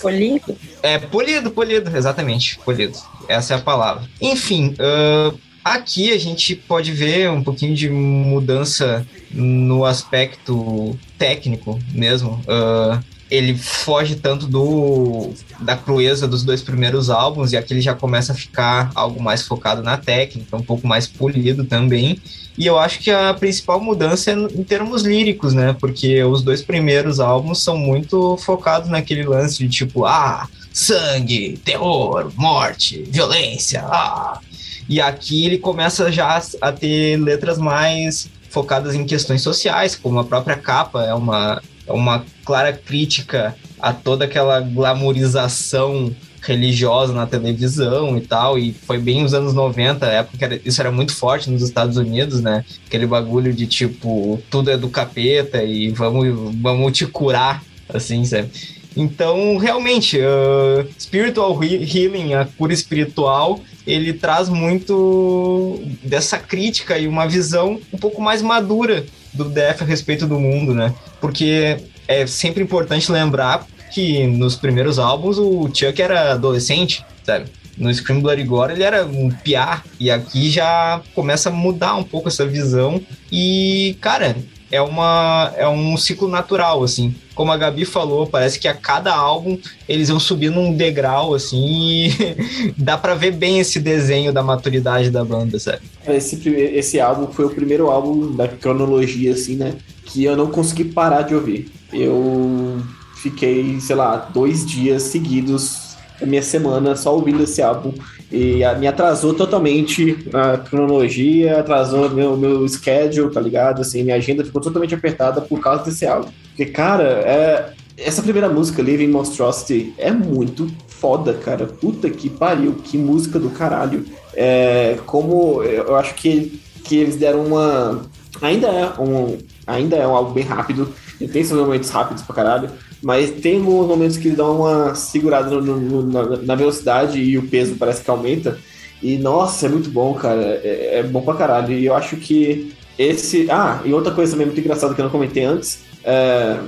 Polido? É, polido, polido, exatamente, polido. Essa é a palavra. Enfim, uh, aqui a gente pode ver um pouquinho de mudança no aspecto técnico mesmo. Uh, ele foge tanto do da crueza dos dois primeiros álbuns e aqui ele já começa a ficar algo mais focado na técnica, um pouco mais polido também. E eu acho que a principal mudança é em termos líricos, né? Porque os dois primeiros álbuns são muito focados naquele lance de tipo, ah, sangue, terror, morte, violência, ah. E aqui ele começa já a ter letras mais focadas em questões sociais, como a própria capa é uma uma clara crítica a toda aquela glamorização religiosa na televisão e tal, e foi bem nos anos 90, época que era, isso era muito forte nos Estados Unidos, né? Aquele bagulho de tipo, tudo é do capeta e vamos, vamos te curar, assim, sabe? Então, realmente, uh, Spiritual Healing, a cura espiritual, ele traz muito dessa crítica e uma visão um pouco mais madura do Death a respeito do mundo, né? Porque é sempre importante lembrar que nos primeiros álbuns o Chuck era adolescente, sabe? No Scream Bloody Gore ele era um piá, e aqui já começa a mudar um pouco essa visão. E, cara, é, uma, é um ciclo natural, assim. Como a Gabi falou, parece que a cada álbum eles vão subindo um degrau, assim, e dá para ver bem esse desenho da maturidade da banda, sabe? Esse, esse álbum foi o primeiro álbum da cronologia, assim, né? Que eu não consegui parar de ouvir. Eu fiquei, sei lá, dois dias seguidos a minha semana só ouvindo esse álbum e a, me atrasou totalmente a cronologia, atrasou meu, meu schedule, tá ligado? Assim, minha agenda ficou totalmente apertada por causa desse álbum. Porque, cara, é, essa primeira música, Living Monstrosity, é muito foda, cara. Puta que pariu, que música do caralho. É, como eu acho que, que eles deram uma. Ainda é um, ainda é um álbum bem rápido, ele tem seus momentos rápidos pra caralho, mas tem alguns momentos que ele dá uma segurada no, no, na, na, velocidade e o peso parece que aumenta. E nossa, é muito bom, cara. É, é, bom pra caralho. E eu acho que esse. Ah, e outra coisa também muito engraçada que eu não comentei antes. É...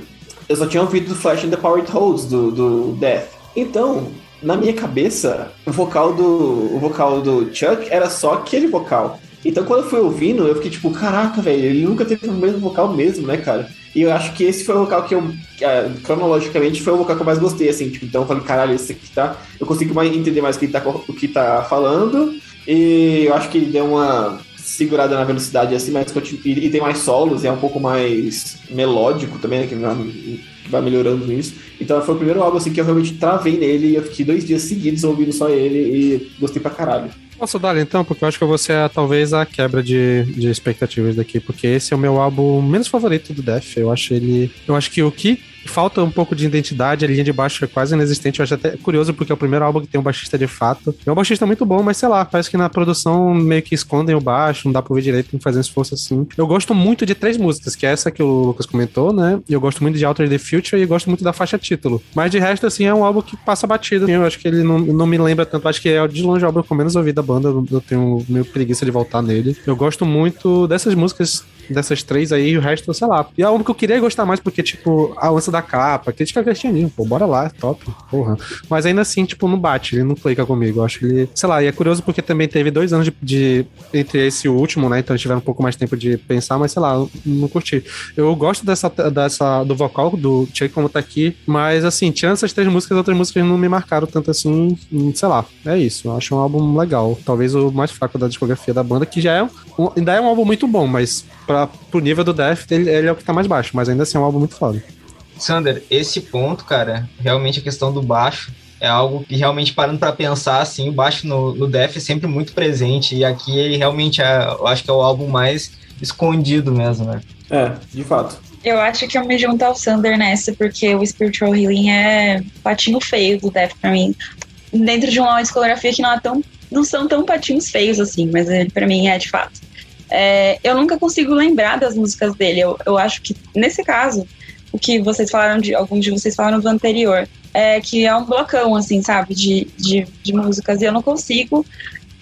Eu só tinha ouvido do Flash and the Power It Holds do, do Death. Então, na minha cabeça, o vocal do, o vocal do Chuck era só aquele vocal. Então, quando eu fui ouvindo, eu fiquei tipo, caraca, velho, ele nunca teve o mesmo vocal mesmo, né, cara? E eu acho que esse foi o vocal que eu, uh, cronologicamente, foi o vocal que eu mais gostei, assim. Tipo, então eu falei, caralho, esse aqui tá. Eu consigo mais entender mais o que tá, o que tá falando. E eu acho que ele deu uma segurada na velocidade, assim, mas e, e tem mais solos, e é um pouco mais melódico também, né, que vai, vai melhorando nisso. Então foi o primeiro álbum, assim, que eu realmente travei nele e eu fiquei dois dias seguidos ouvindo só ele e gostei pra caralho. Posso dar então? Porque eu acho que vou ser talvez a quebra de, de expectativas daqui, porque esse é o meu álbum menos favorito do Def. Eu acho ele. Eu acho que o que falta um pouco de identidade, a linha de baixo é quase inexistente. Eu acho até curioso porque é o primeiro álbum que tem um baixista de fato. É um baixista muito bom, mas sei lá, parece que na produção meio que escondem o baixo, não dá pra ouvir direito, não fazem esforço assim. Eu gosto muito de três músicas, que é essa que o Lucas comentou, né? Eu gosto muito de Outer the Future e gosto muito da faixa título. Mas de resto, assim, é um álbum que passa batido. Eu acho que ele não, não me lembra tanto. Acho que é de longe o álbum com menos ouvido da banda. Eu tenho meio preguiça de voltar nele. Eu gosto muito dessas músicas dessas três aí, o resto, sei lá. E é algo que eu queria gostar mais, porque, tipo, a lança da capa, crítica cristianismo, pô, bora lá, top, porra. Mas ainda assim, tipo, não bate, ele não clica comigo. Eu acho que ele, sei lá, e é curioso porque também teve dois anos de, de entre esse último, né? Então tiveram um pouco mais tempo de pensar, mas sei lá, não curti. Eu gosto dessa, dessa do vocal do Chuck como tá aqui, mas assim, tirando essas três músicas, outras músicas não me marcaram tanto assim, sei lá, é isso. Eu acho um álbum legal. Talvez o mais fraco da discografia da banda, que já é um, ainda é um álbum muito bom, mas pra, pro nível do Death, ele, ele, é o que tá mais baixo, mas ainda assim é um álbum muito foda. Sander, esse ponto, cara, realmente a questão do baixo é algo que realmente parando para pensar, assim, o baixo no, no Def é sempre muito presente e aqui ele realmente é, eu acho que é o álbum mais escondido mesmo, né? É, de fato. Eu acho que eu me junto ao Sander nessa, porque o Spiritual Healing é patinho feio do Def pra mim. Dentro de uma discografia que não é tão. não são tão patinhos feios assim, mas ele pra mim é de fato. É, eu nunca consigo lembrar das músicas dele. Eu, eu acho que, nesse caso, o que vocês falaram de. Alguns de vocês falaram do anterior. É que é um blocão, assim, sabe, de, de, de músicas. E eu não consigo.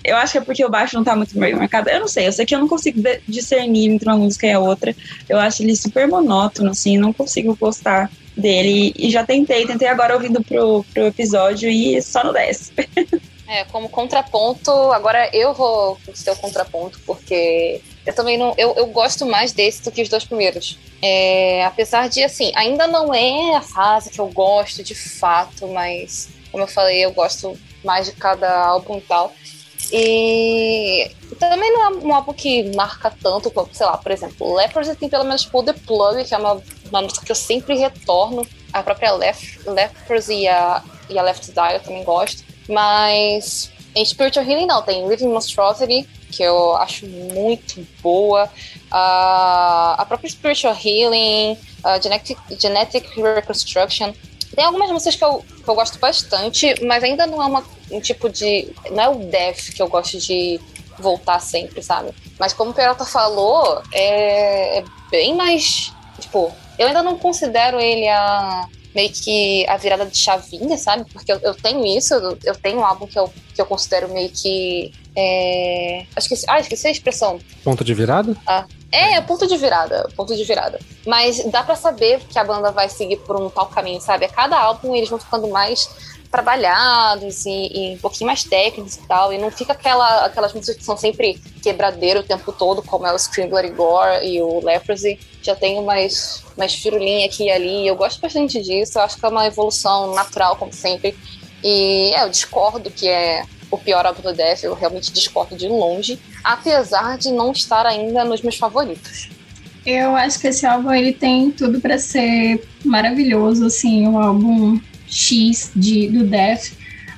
Eu acho que é porque o baixo não tá muito bem marcado. Eu não sei, eu sei que eu não consigo discernir entre uma música e a outra. Eu acho ele super monótono, assim, não consigo gostar dele. E já tentei, tentei agora ouvindo pro, pro episódio e só no 10. É, como contraponto, agora eu vou ser o contraponto, porque eu também não. Eu, eu gosto mais desse do que os dois primeiros. É, apesar de, assim, ainda não é a fase que eu gosto de fato, mas, como eu falei, eu gosto mais de cada álbum e tal. E também não é um álbum que marca tanto, como, sei lá, por exemplo, Leprosy tem pelo menos tipo, The Plug, que é uma, uma música que eu sempre retorno. A própria Lef, Leprosy e a, e a Left Die eu também gosto. Mas em Spiritual Healing não, tem Living Monstrosity, que eu acho muito boa. Uh, a própria Spiritual Healing, uh, Genetic, Genetic Reconstruction. Tem algumas músicas que eu, que eu gosto bastante, mas ainda não é uma, um tipo de. Não é o death que eu gosto de voltar sempre, sabe? Mas como o Peralta falou, é, é bem mais. Tipo, eu ainda não considero ele a meio que a virada de chavinha, sabe? Porque eu, eu tenho isso, eu, eu, tenho um álbum que eu, que eu considero meio que. É... Acho que, ah, esqueci a expressão. Ponto de virada? Ah, é, ponto de virada, ponto de virada. Mas dá para saber que a banda vai seguir por um tal caminho, sabe? A cada álbum eles vão ficando mais trabalhados e, e, um pouquinho mais técnicos e tal. E não fica aquela, aquelas músicas que são sempre quebradeiro o tempo todo, como é o Scream Bloody Gore e o Leprosy. Já tem mais, mais firulinha aqui e ali. Eu gosto bastante disso. Eu acho que é uma evolução natural, como sempre. E é, eu discordo que é o pior álbum do Death. Eu realmente discordo de longe. Apesar de não estar ainda nos meus favoritos. Eu acho que esse álbum ele tem tudo para ser maravilhoso, assim, um álbum X de, do Death,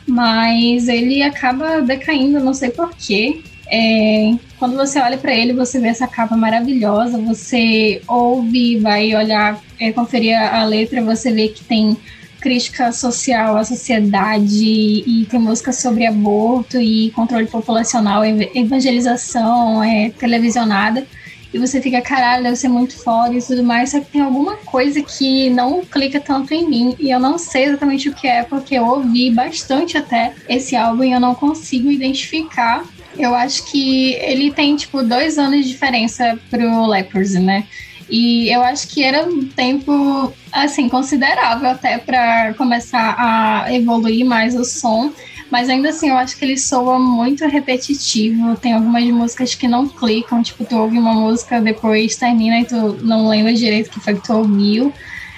mas ele acaba decaindo, não sei porquê. É, quando você olha para ele, você vê essa capa maravilhosa, você ouve, vai olhar, é, conferir a letra, você vê que tem crítica social à sociedade e tem música sobre aborto e controle populacional, evangelização é, televisionada e você fica, caralho, deve ser muito foda e tudo mais, só que tem alguma coisa que não clica tanto em mim e eu não sei exatamente o que é, porque eu ouvi bastante até esse álbum e eu não consigo identificar. Eu acho que ele tem, tipo, dois anos de diferença pro Leprosy, né? E eu acho que era um tempo, assim, considerável até para começar a evoluir mais o som. Mas ainda assim, eu acho que ele soa muito repetitivo. Tem algumas músicas que não clicam, tipo, tu ouve uma música, depois termina e tu não lembra direito o que foi que tu ouviu.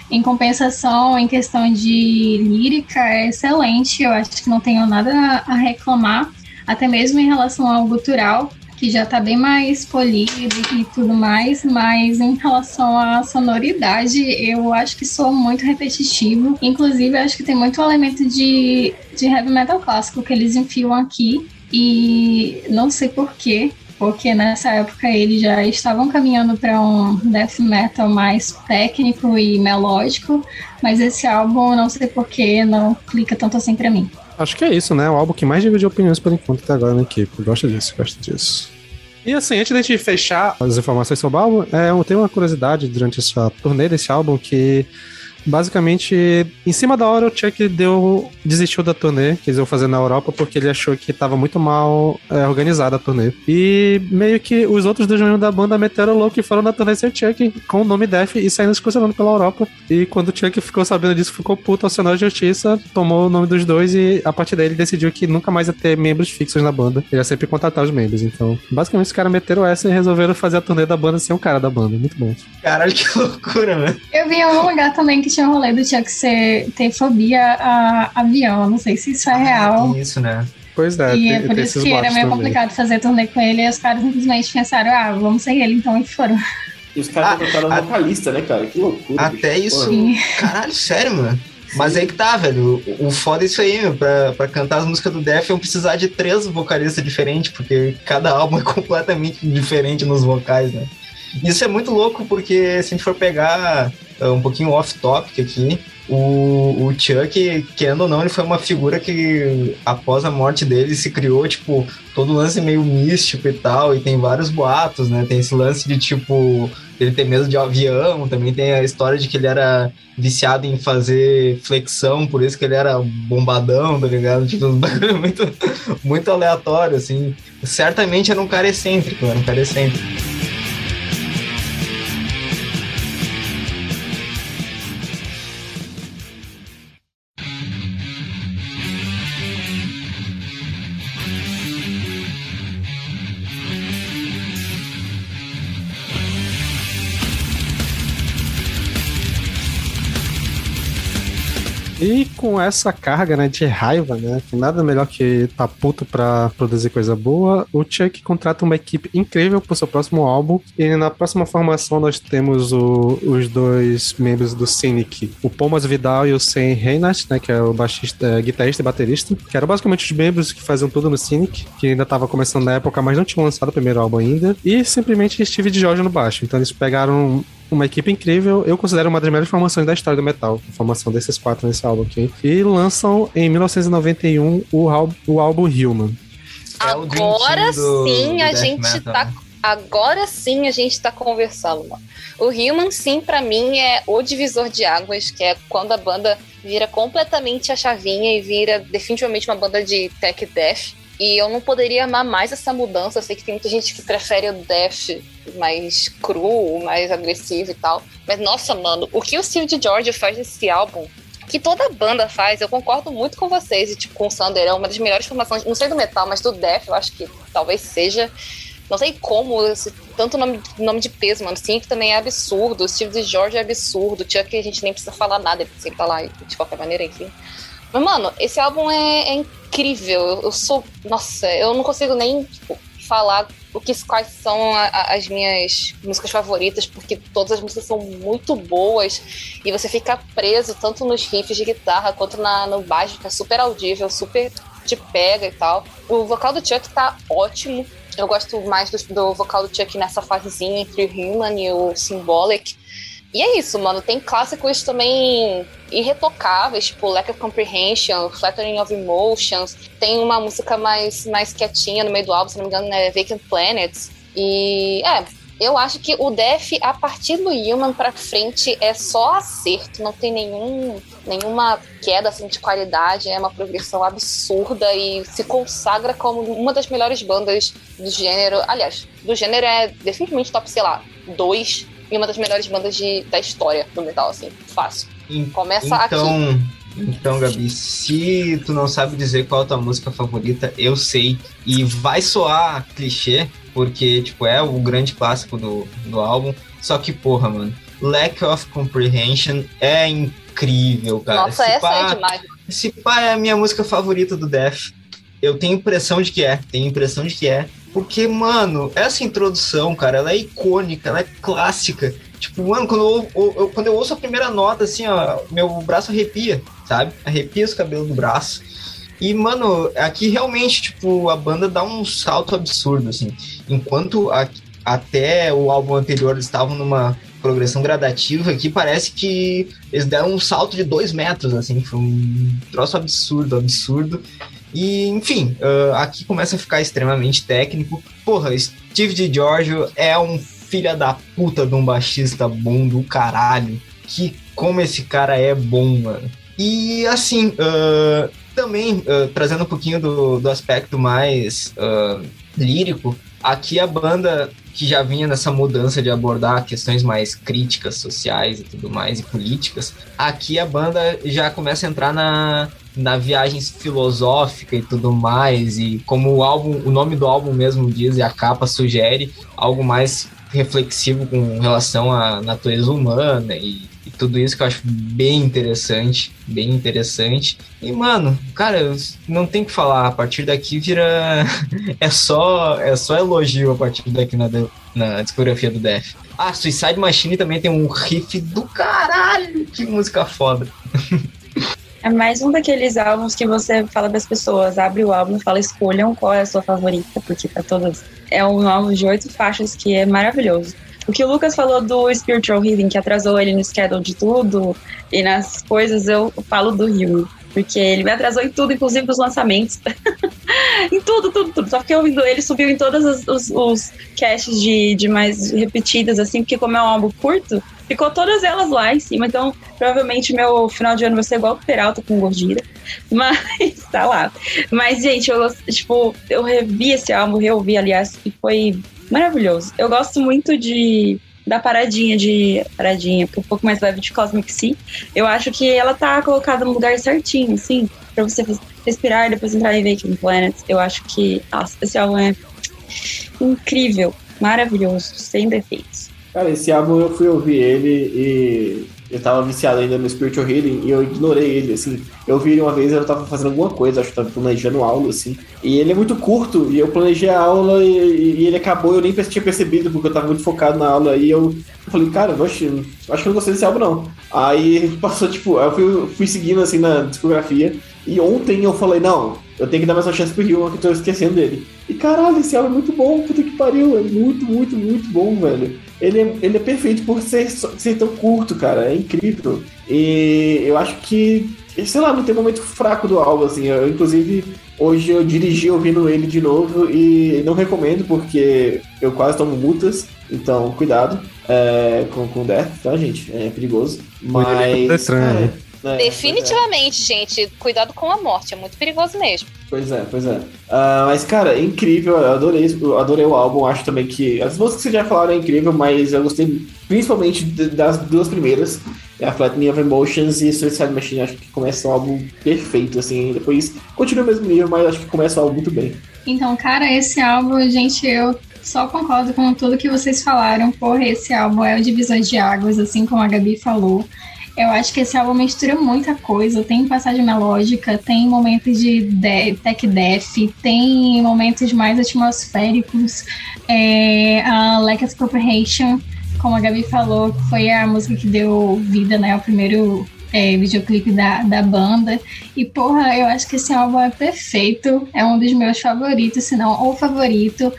Em compensação, em questão de lírica, é excelente. Eu acho que não tenho nada a reclamar, até mesmo em relação ao gutural que já está bem mais polido e tudo mais, mas em relação à sonoridade, eu acho que soa muito repetitivo. Inclusive, acho que tem muito elemento de, de heavy metal clássico que eles enfiam aqui, e não sei porquê. porque nessa época eles já estavam caminhando para um death metal mais técnico e melódico, mas esse álbum, não sei porquê, não clica tanto assim para mim. Acho que é isso, né? O álbum que mais divide opiniões por enquanto até agora na equipe. Gosta disso, gosta disso. E assim, antes da gente fechar as informações sobre o álbum, é, eu tenho uma curiosidade durante essa turnê desse álbum que Basicamente, em cima da hora, o Chuck deu, desistiu da turnê que eles iam fazer na Europa porque ele achou que estava muito mal é, organizada a turnê. E meio que os outros dois membros da banda meteram louco e foram na turnê sem o Chuck com o nome Def e saindo excursionando pela Europa. E quando o Chuck ficou sabendo disso, ficou puto, acionou a justiça, tomou o nome dos dois e a partir daí ele decidiu que nunca mais ia ter membros fixos na banda. Ele ia sempre contratar os membros. Então, basicamente, os caras meteram essa e resolveram fazer a turnê da banda sem o cara da banda. Muito bom. Caralho, que loucura, né? Eu vi em algum lugar também que tinha um rolê do Chuck ser, ter fobia a avião. Não sei se isso é real. Isso, né? Pois é. E tem, é por isso que era meio também. complicado fazer turnê com ele. E os caras simplesmente pensaram, ah, vamos ser ele então, e foram. E os caras Ah, contrataram a- vocalista, né, cara? Que loucura. Até bicho. isso. Porra. Caralho, sério, mano. Mas aí que tá, velho. O, o foda é isso aí, meu. Pra, pra cantar as músicas do Def, iam precisar de três vocalistas diferentes, porque cada álbum é completamente diferente nos vocais, né? Isso é muito louco, porque se a gente for pegar é, um pouquinho off-topic aqui, o, o Chuck, querendo ou não, ele foi uma figura que, após a morte dele, se criou, tipo, todo um lance meio místico e tal, e tem vários boatos, né? Tem esse lance de, tipo, ele ter medo de avião, também tem a história de que ele era viciado em fazer flexão, por isso que ele era bombadão, tá ligado? Tipo, muito, muito aleatório, assim. Certamente era um cara excêntrico, era um cara excêntrico. Com essa carga, né, de raiva, né, que nada melhor que tá puto pra produzir coisa boa, o Chuck contrata uma equipe incrível pro seu próximo álbum. E na próxima formação nós temos o- os dois membros do Cynic, o Thomas Vidal e o Sam Reinhardt, né, que é o baixista, é, guitarrista e baterista, que eram basicamente os membros que faziam tudo no Cynic, que ainda tava começando na época, mas não tinham lançado o primeiro álbum ainda. E simplesmente Steve de Jorge no baixo. Então eles pegaram uma equipe incrível. Eu considero uma das melhores formações da história do metal. A formação desses quatro nesse álbum aqui. E lançam em 1991 o, álbum- o álbum Human. É Agora do- sim do a gente metal, tá. né? Agora sim a gente tá conversando, mano. O Human, sim, pra mim é o divisor de águas, que é quando a banda vira completamente a chavinha e vira definitivamente uma banda de tech death. E eu não poderia amar mais essa mudança. Eu sei que tem muita gente que prefere o death mais cru, mais agressivo e tal. Mas nossa, mano, o que o Steve George faz nesse álbum que toda banda faz, eu concordo muito com vocês. E, tipo, com o Sander, é uma das melhores formações, não sei do metal, mas do Death, eu acho que talvez seja. Não sei como, esse, tanto nome, nome de peso, mano. Sim, que também é absurdo. O Steve de George é absurdo. O Chuck, a gente nem precisa falar nada, ele sempre tá lá de qualquer maneira, enfim. Mas, mano, esse álbum é, é incrível. Eu, sou. Nossa, eu não consigo nem tipo, falar o que, quais são a- a- as minhas músicas favoritas, porque todas as músicas são muito boas e você fica preso tanto nos riffs de guitarra quanto na, no baixo, que é super audível, super te pega e tal. O vocal do Chuck tá ótimo. Eu gosto mais do, do vocal do Chuck nessa fasezinha entre o Human e o Symbolic. E é isso, mano. Tem clássicos também irretocáveis, tipo Lack of Comprehension, Flattering of Emotions. Tem uma música mais, mais quietinha no meio do álbum, se não me engano, é Vacant Planets. E é, eu acho que o Def, a partir do Human pra frente, é só acerto, não tem nenhum, nenhuma queda assim, de qualidade, é uma progressão absurda e se consagra como uma das melhores bandas do gênero. Aliás, do gênero é definitivamente top, sei lá, dois e uma das melhores bandas de, da história do metal, assim, fácil. Começa aqui. Então, então, Gabi, se tu não sabe dizer qual é a tua música favorita, eu sei. E vai soar clichê, porque, tipo, é o grande clássico do, do álbum. Só que, porra, mano, Lack of Comprehension é incrível, cara. Nossa, Esse essa pá- é demais. Esse pá é a minha música favorita do Death. Eu tenho impressão de que é, tenho impressão de que é. Porque, mano, essa introdução, cara, ela é icônica, ela é clássica. Tipo, mano, quando eu, eu- quando eu ouço a primeira nota, assim, ó, meu braço arrepia, sabe? Arrepia os cabelos do braço. E, mano, aqui realmente, tipo, a banda dá um salto absurdo, assim. Enquanto a, até o álbum anterior eles estavam numa progressão gradativa, aqui parece que eles deram um salto de dois metros, assim. Foi um troço absurdo, absurdo. E, enfim, uh, aqui começa a ficar extremamente técnico. Porra, Steve de Giorgio é um filha da puta de um baixista bom do caralho. Que como esse cara é bom, mano. E assim, uh, também uh, trazendo um pouquinho do, do aspecto mais lírico, aqui a banda que já vinha nessa mudança de abordar questões mais críticas sociais e tudo mais e políticas, aqui a banda já começa a entrar na, na viagem filosófica e tudo mais e como o álbum, o nome do álbum mesmo diz e a capa sugere algo mais reflexivo com relação à natureza humana e e tudo isso que eu acho bem interessante, bem interessante. E, mano, cara, não tem que falar, a partir daqui vira. é só é só elogio a partir daqui na, na discografia do Def. Ah, Suicide Machine também tem um riff do caralho! Que música foda! É mais um daqueles álbuns que você fala das pessoas, abre o álbum e fala, escolham qual é a sua favorita, porque para todas é um álbum de oito faixas que é maravilhoso. O que o Lucas falou do Spiritual Healing, que atrasou ele no schedule de tudo e nas coisas, eu falo do Healing. Porque ele me atrasou em tudo, inclusive nos lançamentos. em tudo, tudo, tudo. Só porque ouvindo ele subiu em todos os, os, os caches de, de mais repetidas, assim, porque como é um álbum curto, ficou todas elas lá em cima. Então, provavelmente meu final de ano vai ser igual o Peralta com Gordira. Mas tá lá. Mas, gente, eu tipo, eu revi esse álbum, reouvi, aliás, e foi maravilhoso. Eu gosto muito de da paradinha de paradinha, um pouco mais leve de Cosmic Sea. Eu acho que ela tá colocada no lugar certinho, assim, para você respirar depois entrar em Waking Planet. Eu acho que nossa, esse álbum é incrível, maravilhoso, sem defeitos. Cara, esse álbum eu fui ouvir ele e eu tava viciado ainda no Spiritual Healing e eu ignorei ele, assim. Eu vi ele uma vez, eu tava fazendo alguma coisa, acho que tava planejando aula, assim. E ele é muito curto, e eu planejei a aula e, e ele acabou, eu nem tinha percebido, porque eu tava muito focado na aula. E eu, eu falei, cara, oxe, acho que eu não gostei desse álbum, não. Aí passou, tipo, eu fui, fui seguindo, assim, na discografia. E ontem eu falei, não, eu tenho que dar mais uma chance pro Rio, que eu tô esquecendo dele. E caralho, esse álbum é muito bom, puta que pariu, é muito, muito, muito bom, velho ele é, ele é perfeito por ser, ser tão curto, cara. É incrível. E eu acho que, sei lá, não tem momento fraco do álbum, assim. Eu, inclusive, hoje eu dirigi ouvindo ele de novo e não recomendo porque eu quase tomo multas. Então, cuidado é, com, com o Death, tá, gente? É perigoso. Mas. É, é, Definitivamente, é. gente, cuidado com a morte, é muito perigoso mesmo. Pois é, pois é. Uh, mas, cara, é incrível, eu adorei, eu adorei o álbum, acho também que. As músicas que vocês já falaram é incrível, mas eu gostei principalmente das duas primeiras. É a Flat Me of Emotions e Suicide Machine, acho que começa um álbum perfeito, assim. Depois continua o mesmo nível, mas acho que começa o álbum muito bem. Então, cara, esse álbum, gente, eu só concordo com tudo que vocês falaram. Porra, esse álbum é o divisor de águas, assim como a Gabi falou. Eu acho que esse álbum mistura muita coisa. Tem passagem melódica, tem momentos de, de tech death, tem momentos mais atmosféricos. É, a of Comprehension, como a Gabi falou, foi a música que deu vida né, ao primeiro é, videoclipe da, da banda. E, porra, eu acho que esse álbum é perfeito. É um dos meus favoritos, se não o favorito.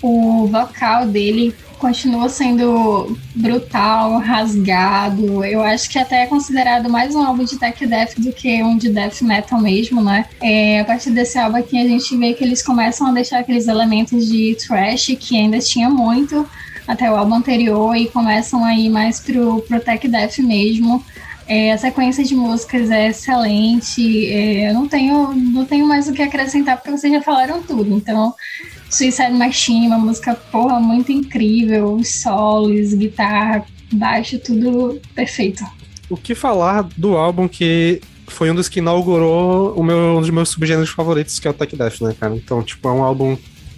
O vocal dele continua sendo brutal, rasgado. Eu acho que até é considerado mais um álbum de tech death do que um de death metal mesmo, né? É, a partir desse álbum aqui a gente vê que eles começam a deixar aqueles elementos de trash que ainda tinha muito até o álbum anterior e começam a ir mais pro, pro tech death mesmo. É, a sequência de músicas é excelente. É, eu não tenho, não tenho mais o que acrescentar porque vocês já falaram tudo. Então, Suicide Machine, uma música, porra, muito incrível, os solos, guitarra, baixo, tudo perfeito. O que falar do álbum que foi um dos que inaugurou o meu, um dos meus subgêneros favoritos, que é o Tech Death, né, cara? Então, tipo, é um álbum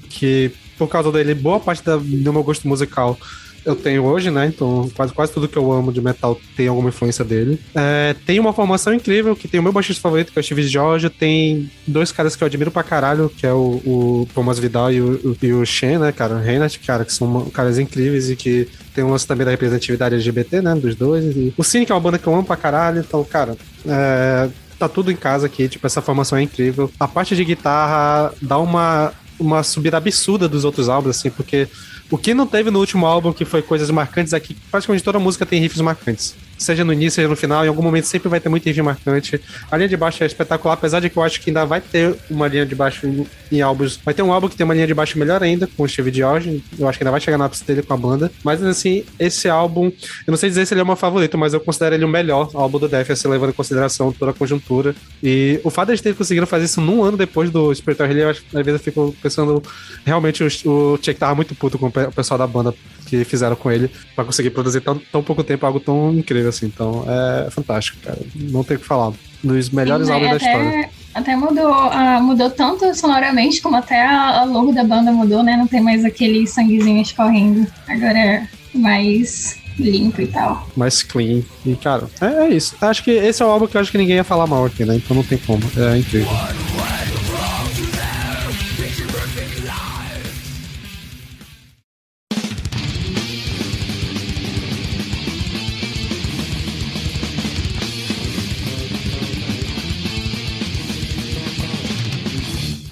que, por causa dele, boa parte da, do meu gosto musical eu tenho hoje, né? Então quase, quase tudo que eu amo de metal tem alguma influência dele. É, tem uma formação incrível, que tem o meu baixista favorito, que é o Steve George. Tem dois caras que eu admiro pra caralho, que é o, o Thomas Vidal e o, e o Shen, né, cara? O Reinhardt, cara, que são caras incríveis e que tem um lance também da representatividade LGBT, né? Dos dois. E o Cine, que é uma banda que eu amo pra caralho. Então, cara, é, tá tudo em casa aqui, tipo, essa formação é incrível. A parte de guitarra dá uma, uma subida absurda dos outros álbuns, assim, porque o que não teve no último álbum, que foi coisas marcantes, aqui praticamente toda música tem riffs marcantes seja no início, seja no final, em algum momento sempre vai ter muito riff marcante. A linha de baixo é espetacular, apesar de que eu acho que ainda vai ter uma linha de baixo em, em álbuns. Vai ter um álbum que tem uma linha de baixo melhor ainda, com o Steve George. Eu acho que ainda vai chegar na ápice dele com a banda. Mas assim, esse álbum, eu não sei dizer se ele é o meu favorito, mas eu considero ele o melhor álbum do Def, assim, levando em consideração toda a conjuntura. E o fato de eles conseguido fazer isso num ano depois do Spiritual Healing, às vezes eu fico pensando, realmente o, o Chuck tava muito puto com o pessoal da banda que fizeram com ele para conseguir produzir tão, tão pouco tempo algo tão incrível assim. Então é fantástico, cara. Não tem o que falar. Dos melhores Sim, álbuns da história. Até mudou, uh, mudou tanto sonoramente como até a, a, logo da banda mudou, né? Não tem mais aquele sanguezinho escorrendo. Agora é mais limpo e tal. Mais clean. E, cara, é, é, isso. Acho que esse é o álbum que eu acho que ninguém ia falar mal aqui, né? Então não tem como. É incrível.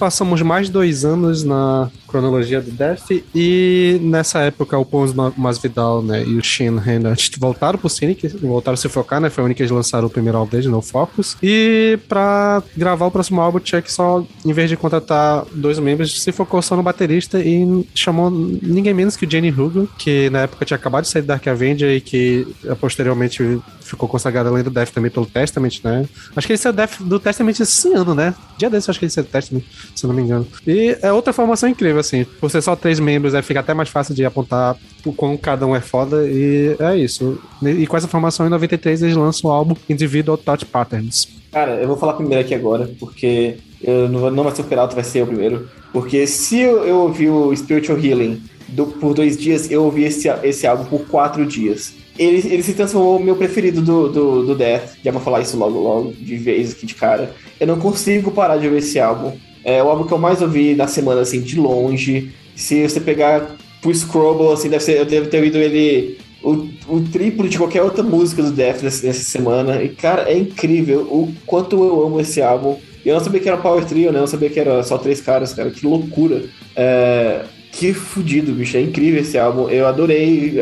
Passamos mais dois anos na cronologia do Death e nessa época o Pons Masvidal né, e o Shane Reinhardt voltaram pro Cynic, voltaram a se focar, né? Foi a única que lançaram o primeiro álbum deles, No Focus. E pra gravar o próximo álbum, Chuck só, em vez de contratar dois membros, se focou só no baterista e chamou ninguém menos que o Jenny Hugo, que na época tinha acabado de sair do Dark Avenger e que eh, posteriormente ficou consagrado além do Death também pelo Testament, né? Acho que ele saiu do Testament esse ano, né? Dia desse, acho que ele saiu do Testament, se não me engano. E é outra formação incrível, assim. Por ser só três membros, é, fica até mais fácil de apontar o quão cada um é foda. E é isso. E com essa formação, em 93, eles lançam o álbum Individual Touch Patterns. Cara, eu vou falar primeiro aqui agora, porque eu não, não vai ser o Peralta, vai ser o primeiro. Porque se eu, eu ouvi o Spiritual Healing do, por dois dias, eu ouvi esse, esse álbum por quatro dias. Ele, ele se transformou no meu preferido do, do, do Death. Já vou falar isso logo, logo, de vez aqui de cara. Eu não consigo parar de ouvir esse álbum. É o álbum que eu mais ouvi na semana, assim, de longe. Se você pegar pro Scrubble, assim, deve ser, eu devo ter ouvido ele o, o triplo de qualquer outra música do Death nessa, nessa semana. E, cara, é incrível o quanto eu amo esse álbum. Eu não sabia que era Power Trio, né? Eu não sabia que era só três caras, cara. Que loucura. É, que fudido, bicho. É incrível esse álbum. Eu adorei.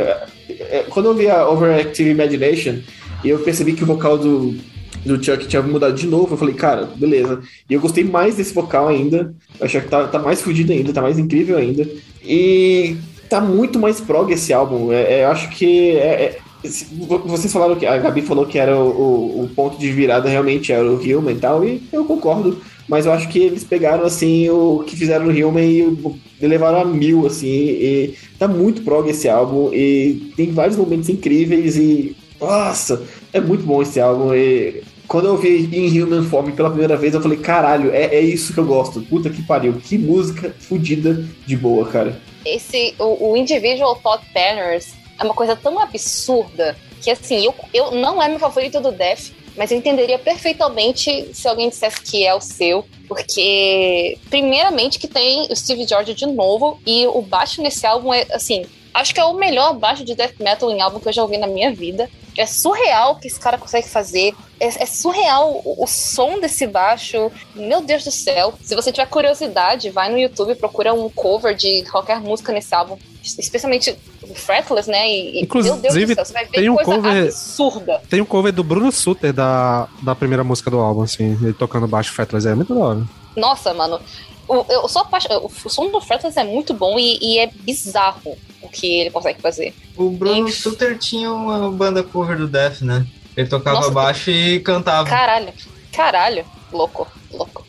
É, quando eu vi a Overactive Imagination, eu percebi que o vocal do, do Chuck tinha mudado de novo. Eu falei, cara, beleza. E eu gostei mais desse vocal ainda. Eu achei que tá, tá mais fudido ainda, tá mais incrível ainda. E tá muito mais prog esse álbum. É, é, acho que. É, é, vocês falaram que. A Gabi falou que era o, o, o, ponto de virada realmente era o Human e tal, e eu concordo. Mas eu acho que eles pegaram assim o que fizeram no Human e levaram a mil, assim. E tá muito prog esse álbum. E tem vários momentos incríveis e. Nossa, é muito bom esse álbum. E quando eu vi em Human Form pela primeira vez, eu falei, caralho, é, é isso que eu gosto. Puta que pariu. Que música fodida de boa, cara. Esse, o, o Individual Thought Patterns é uma coisa tão absurda que, assim, eu, eu não é meu favorito do Def, mas eu entenderia perfeitamente se alguém dissesse que é o seu, porque, primeiramente, que tem o Steve George de novo, e o baixo nesse álbum é, assim, acho que é o melhor baixo de death metal em álbum que eu já ouvi na minha vida. É surreal o que esse cara consegue fazer. É, é, surreal o, o, som desse baixo. Meu Deus do céu. Se você tiver curiosidade, vai no YouTube, procura um cover de qualquer música nesse álbum. Especialmente o Fretless, né? E, Inclusive, meu Deus do céu, você vai ver tem um coisa cover, absurda. Tem um cover do Bruno Suter da, da primeira música do álbum, assim, ele tocando baixo Fretless. É muito da hora. Nossa, mano. Eu, eu sou apaixonado. O som do Fretless é muito bom e, e, é bizarro o que ele consegue fazer. O Bruno e... Suter tinha uma banda cover do Death, né? Ele tocava Nossa, baixo e cantava. Caralho, caralho. Louco, louco.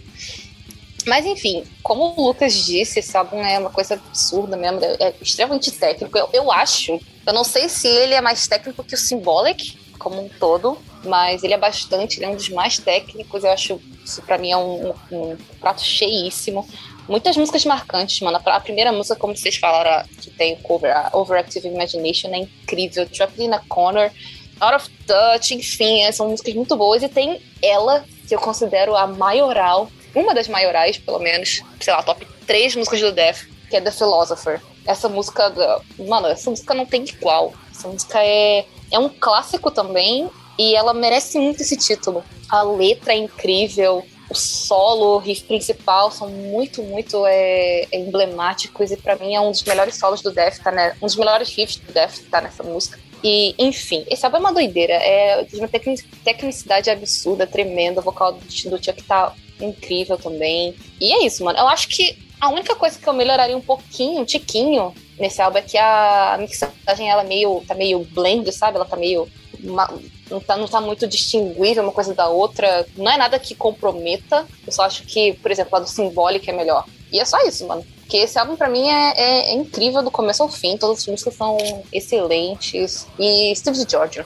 Mas enfim, como o Lucas disse, esse álbum é uma coisa absurda mesmo, é, é extremamente técnico. Eu, eu, acho, eu não sei se ele é mais técnico que o Symbolic, como um todo, mas ele é bastante, ele é um dos mais técnicos. Eu acho isso pra mim é um, um, prato cheíssimo. Muitas músicas marcantes, mano. A primeira música, como vocês falaram, que tem o cover, a Overactive Imagination, é incrível. Trapped in a Corner, Out of Touch, enfim, é, são músicas muito boas. E tem ela, que eu considero a maioral, uma das maiorais, pelo menos, sei lá, top 3 músicas do Death, que é The Philosopher. Essa música, mano, essa música não tem igual. Essa música é, é um clássico também, e ela merece muito esse título. a letra é incrível, o solo, o riff principal são muito, muito é, é emblemáticos e para mim é um dos melhores solos do Death, tá, né? Um dos melhores riffs do Death tá nessa música. E, enfim, esse álbum é uma doideira. É de uma tecnicidade absurda, tremenda. O vocal do, Chuck tá incrível também. E é isso, mano. Eu acho que a única coisa que eu melhoraria um pouquinho, um tiquinho, nesse álbum é que a mixagem ela meio, tá meio blend, sabe? Ela tá meio. Uma, não, tá, não tá muito distinguível uma coisa da outra. Não é nada que comprometa. Eu só acho que, por exemplo, a do simbólico é melhor. E é só isso, mano. Porque esse álbum, para mim, é, é, é, incrível do começo ao fim. Todas as músicas são excelentes. E Steve George.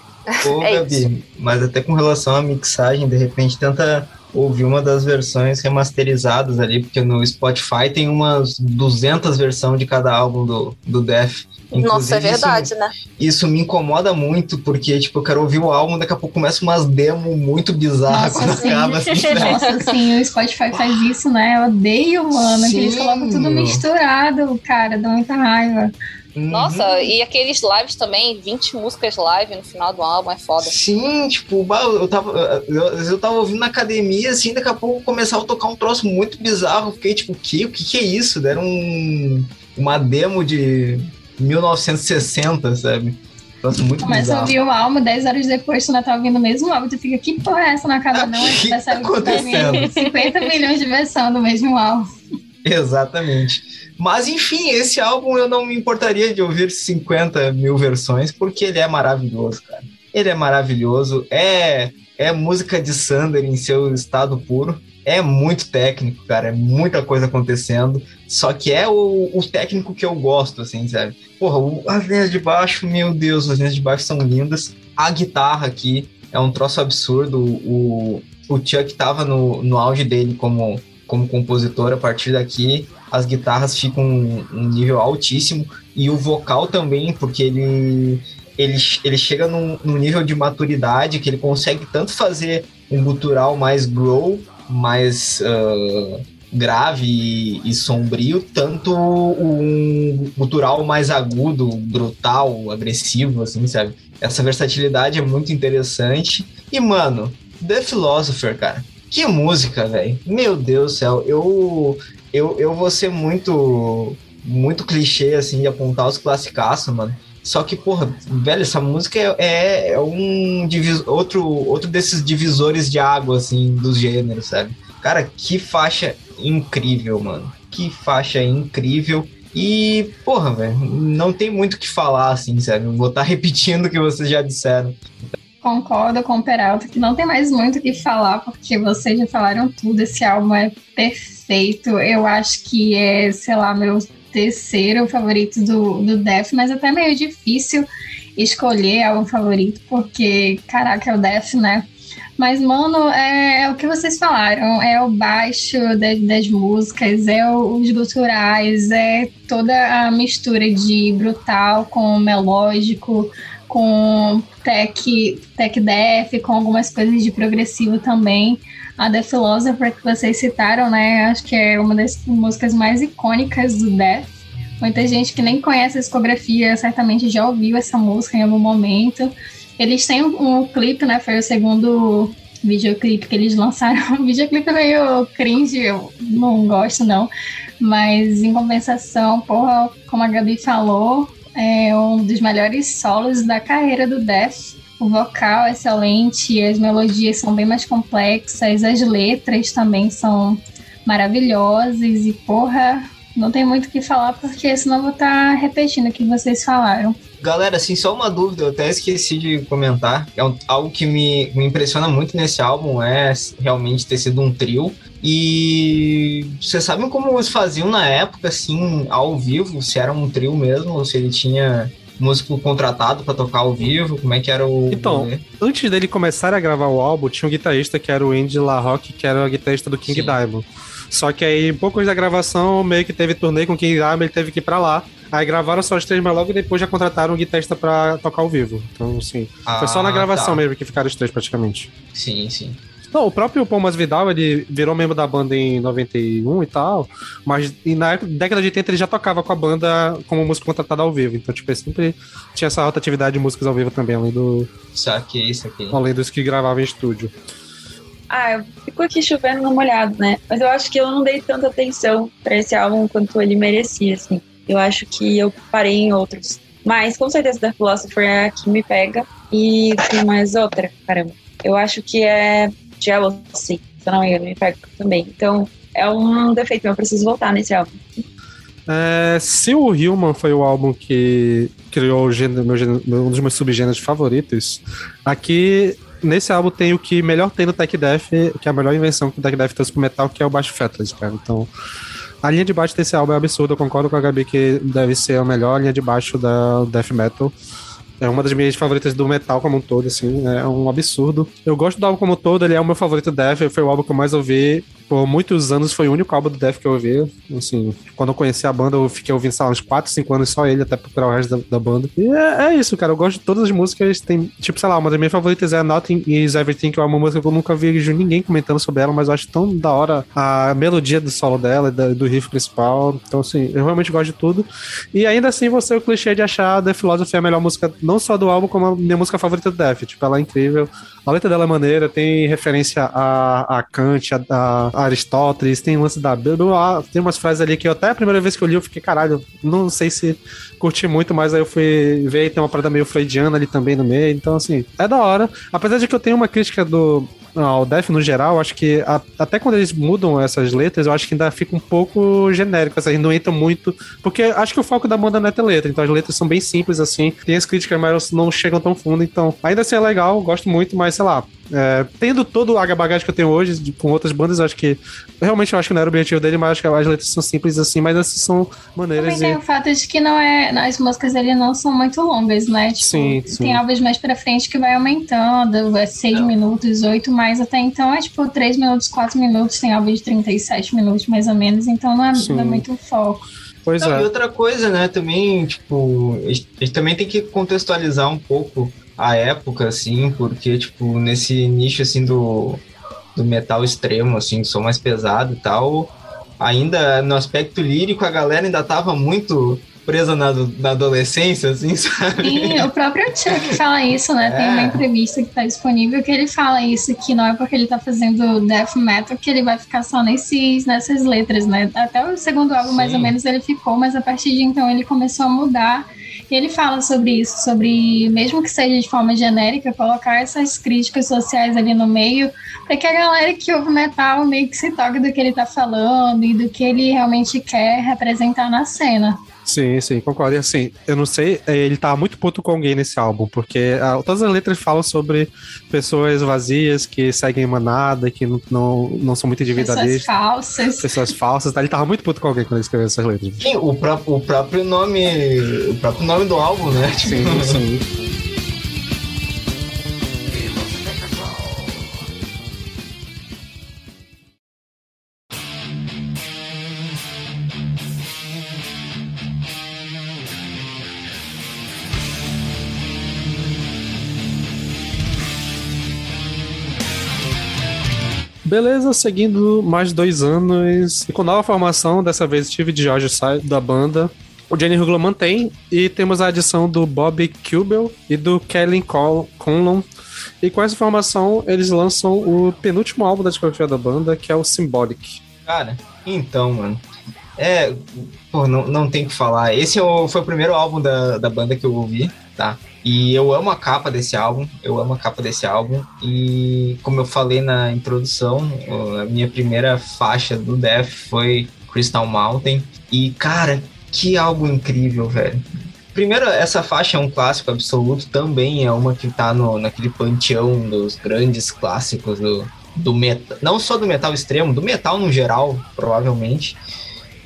Ô, é Gabi, isso. mas até com relação à mixagem, de repente tenta ouvir uma das versões remasterizadas ali, porque no Spotify tem umas 200 versões de cada álbum do, do Def. Inclusive, Nossa, é verdade, isso, né? Isso me incomoda muito, porque, tipo, eu quero ouvir o álbum, daqui a pouco começa umas demos muito bizarras Nossa, quando acaba assim. Né? Nossa, sim, o Spotify faz isso, né? Eu odeio, mano, sim. que eles colocam tudo misturado, cara, dá muita raiva. Nossa, uhum. e aqueles lives também, 20 músicas live no final do álbum, é foda. Sim, tipo, eu tava, eu, eu tava ouvindo na academia, assim, daqui a pouco começava a tocar um troço muito bizarro. Fiquei tipo, o que? O que, que é isso? Deram um, uma demo de 1960, sabe? Nossa, muito Começa bizarro. a ouvir o álbum, 10 horas depois tu ainda tá ouvindo o mesmo álbum, tu fica, que porra é essa na casa não? Que tá acontecendo? 50 milhões de versão do mesmo álbum. Exatamente. Mas enfim, esse álbum eu não me importaria de ouvir 50 mil versões, porque ele é maravilhoso, cara. Ele é maravilhoso, é, é música de Sander em seu estado puro. É muito técnico, cara, é muita coisa acontecendo. Só que é o, o técnico que eu gosto, assim, sabe? Porra, o, as linhas de baixo, meu Deus, as linhas de baixo são lindas. A guitarra aqui é um troço absurdo. O, o Chuck tava no, no auge dele como, como compositor a partir daqui as guitarras ficam um, nível altíssimo e o vocal também, porque ele ele, ele chega num, num, nível de maturidade que ele consegue tanto fazer um gutural mais grow, mais uh, grave e, e, sombrio, tanto um gutural mais agudo, brutal, agressivo, assim, sabe? Essa versatilidade é muito interessante. E, mano, The Philosopher, cara. Que música, velho. Meu Deus do céu. Eu, eu, eu vou ser muito, muito clichê, assim, de apontar os classicaços, mano. Só que, porra, velho, essa música é, é, é um outro, outro desses divisores de água, assim, dos gêneros, sabe? Cara, que faixa incrível, mano. Que faixa incrível. E, porra, velho, não tem muito o que falar, assim, sabe? vou estar tá repetindo o que vocês já disseram. Concordo com o Peralta que não tem mais muito o que falar, porque vocês já falaram tudo. Esse álbum é perfeito. Eu acho que é, sei lá, meu terceiro favorito do, do Def, mas até meio difícil escolher álbum favorito, porque, caraca, é o Def, né? Mas, mano, é, é, o que vocês falaram, é o baixo das, das músicas, é o, os guturais, é toda a mistura de brutal com melódico, com tech, tech def, com algumas coisas de progressivo também. A The Philosopher que vocês citaram, né? Acho que é uma das músicas mais icônicas do Death. Muita gente que nem conhece a discografia certamente já ouviu essa música em algum momento. Eles têm um, um clipe, né? Foi o segundo videoclipe que eles lançaram. O videoclipe é meio cringe, eu não gosto não. Mas em compensação, porra, como a Gabi falou, é um dos melhores solos da carreira do Death. O vocal é excelente, as melodias são bem mais complexas, as letras também são maravilhosas e, porra, não tem muito o que falar porque senão vou estar tá repetindo o que vocês falaram. Galera, assim, só uma dúvida, eu até esqueci de comentar. É algo que me, me impressiona muito nesse álbum é realmente ter sido um trio. E vocês sabem como eles faziam na época, assim, ao vivo? Se era um trio mesmo, ou se ele tinha músico contratado para tocar ao vivo? Como é que era o. Então, antes dele começar a gravar o álbum, tinha um guitarrista que era o Andy LaRocque, que era o guitarrista do King Sim. Diamond. Só que aí, poucos da gravação, meio que teve turnê com o King Diamond, ele teve que ir pra lá. Aí gravaram só os três, mas logo depois já contrataram um guitarrista pra tocar ao vivo. Então, sim. Ah, foi só na ah, gravação tá. mesmo que ficaram os três, praticamente. Sim, sim. Não, o próprio Paul Masvidal, ele virou membro da banda em 91 e tal, mas na década de 80 ele já tocava com a banda como músico contratado ao vivo. Então, tipo, ele sempre tinha essa rotatividade de músicas ao vivo também, além do. Saquei, saquei. Além dos que gravavam em estúdio. ah, eu fico aqui chovendo no molhado, né? Mas eu acho que eu não dei tanta atenção para esse álbum quanto ele merecia, assim. Eu acho que eu parei em outros. Mas com certeza The Philosopher é a que me pega. E tem mais outra, caramba. Eu acho que é Jealousy, se não me engano, me pega também. Então é um defeito, eu preciso voltar nesse álbum. É, se o Human foi o álbum que criou o gênero, meu gênero, um dos meus subgêneros favoritos, aqui nesse álbum tem o que melhor tem no Tech Death, que é a melhor invenção que o Tech Death trouxe pro metal, que é o baixo fretless, cara. Então, a linha de baixo desse álbum é absurda, eu concordo com a Gabi que deve ser a melhor linha de baixo da Death Metal. É uma das minhas favoritas do metal como um todo, assim, é um absurdo. Eu gosto do álbum como um todo, ele é o meu favorito Death, foi o álbum que eu mais ouvi por muitos anos foi o único álbum do Death que eu ouvi. Assim, quando eu conheci a banda, eu fiquei ouvindo, sei lá, uns 4, 5 anos só ele, até procurar o resto da, da banda. E é, é, isso, cara. Eu gosto de todas as músicas. Tem, tipo, sei lá, uma das minhas favoritas é Nothing Is Everything, que é uma música que eu nunca vi ninguém comentando sobre ela, mas eu acho tão da hora a melodia do solo dela, do riff principal. Então, assim, eu realmente gosto de tudo. E ainda assim, você é o clichê de achar The Philosophy a melhor música, não só do álbum, como a minha música favorita do Death. Tipo, ela é incrível. A letra dela é maneira, tem referência a, a Kant, a, a Aristóteles, tem lance da Bíblia, tem umas frases ali que eu, até a primeira vez que eu li eu fiquei, caralho, não sei se curti muito, mas aí eu fui ver e tem uma parada meio freudiana ali também no meio, então assim, é da hora. Apesar de que eu tenho uma crítica do, ao Def no geral, acho que a, até quando eles mudam essas letras, eu acho que ainda fica um pouco genérico, assim, não entra muito, porque acho que o foco da banda não é ter letra, então as letras são bem simples, assim, tem as críticas, mas não chegam tão fundo, então ainda assim é legal, gosto muito, mas sei lá, é, tendo todo o bagagem que eu tenho hoje de, com outras bandas, acho que realmente eu acho que não era o objetivo dele, mas acho que as letras são simples assim, mas essas são maneiras. Também e... tem o fato de que não é, as músicas dele não são muito longas, né? Tipo, sim, sim. Tem álbuns mais pra frente que vai aumentando, é 6 minutos, 8 mais, até então é tipo 3 minutos, 4 minutos, tem álbum de 37 minutos mais ou menos, então não é, não é muito foco. Pois não, é. E outra coisa, né, também, tipo, a gente também tem que contextualizar um pouco a época, assim, porque, tipo, nesse nicho, assim, do, do metal extremo, assim, som mais pesado e tal, ainda no aspecto lírico, a galera ainda tava muito presa na, na adolescência, assim, sabe? Sim, o próprio Chuck fala isso, né? É. Tem uma entrevista que tá disponível que ele fala isso, que não é porque ele tá fazendo death metal que ele vai ficar só nesses, nessas letras, né? Até o segundo álbum, Sim. mais ou menos, ele ficou, mas a partir de então ele começou a mudar e ele fala sobre isso, sobre, mesmo que seja de forma genérica, colocar essas críticas sociais ali no meio, para que a galera que ouve metal meio que se toque do que ele tá falando e do que ele realmente quer representar na cena. Sim, sim, concordo. E assim, eu não sei, é, ele tá muito puto com alguém nesse álbum, porque a, ah, todas as letras falam sobre pessoas vazias que seguem manada, que não, não, não são muito individualistas. Pessoas falsas. Pessoas falsas, tá? Ele tava muito puto com alguém quando ele escreveu essas letras. Sim, o, pró o próprio nome. O próprio nome do álbum, né? Sim, sim. Beleza, seguindo mais dois anos. E com nova formação, dessa vez Steve George sai da banda. O Jenny Huglo mantém. E temos a adição do Bob Kubel e do Kellen Conlon. E com essa formação, eles lançam o penúltimo álbum da discografia da banda, que é o Symbolic. Cara, então, mano. É. Pô, não, não tem o que falar. Esse é foi o primeiro álbum da, da banda que eu ouvi, tá? E eu amo a capa desse álbum, eu amo a capa desse álbum. E como eu falei na introdução, a minha primeira faixa do Death foi Crystal Mountain. E cara, que álbum incrível, velho. Primeiro, essa faixa é um clássico absoluto, também é uma que tá no, naquele panteão dos grandes clássicos do, do metal. Não só do metal extremo, do metal no geral, provavelmente.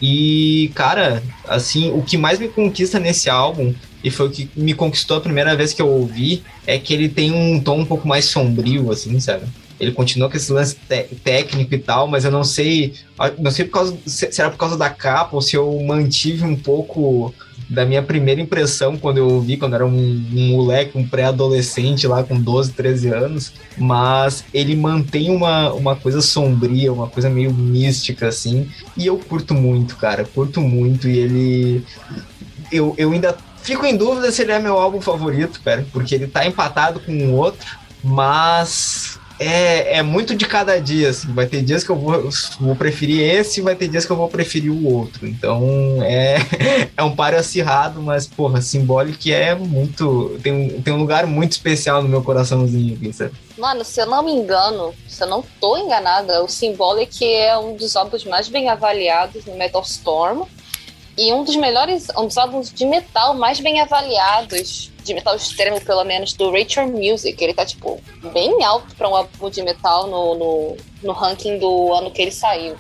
E, cara, assim, o que mais me conquista nesse álbum e foi o que me conquistou a primeira vez que eu ouvi, é que ele tem um tom um pouco mais sombrio, assim, sabe? Ele continua com esse lance técnico e tal, mas eu não sei, não sei por causa, se era por causa da capa ou se eu mantive um pouco da minha primeira impressão quando eu ouvi, quando era um, um moleque, um pré-adolescente lá com 12, 13 anos, mas ele mantém uma, uma coisa sombria, uma coisa meio mística, assim, e eu curto muito, cara, curto muito, e ele... Eu, eu ainda Fico em dúvida se ele é meu álbum favorito, cara, porque ele tá empatado com o outro, mas é, é muito de cada dia, assim. Vai ter dias que eu vou, vou preferir esse, vai ter dias que eu vou preferir o outro. Então é, é um páreo acirrado, mas, porra, Symbolic é muito. Tem um, tem um lugar muito especial no meu coraçãozinho aqui? Mano, se eu não me engano, se eu não tô enganada, o Symbolic é um dos álbuns mais bem avaliados no Metal Storm. E um dos melhores, um dos álbuns de metal mais bem avaliados de metal extremo, pelo menos, do Rachel Music. Ele tá, tipo, bem alto para um álbum de metal no, no, no, ranking do ano que ele saiu.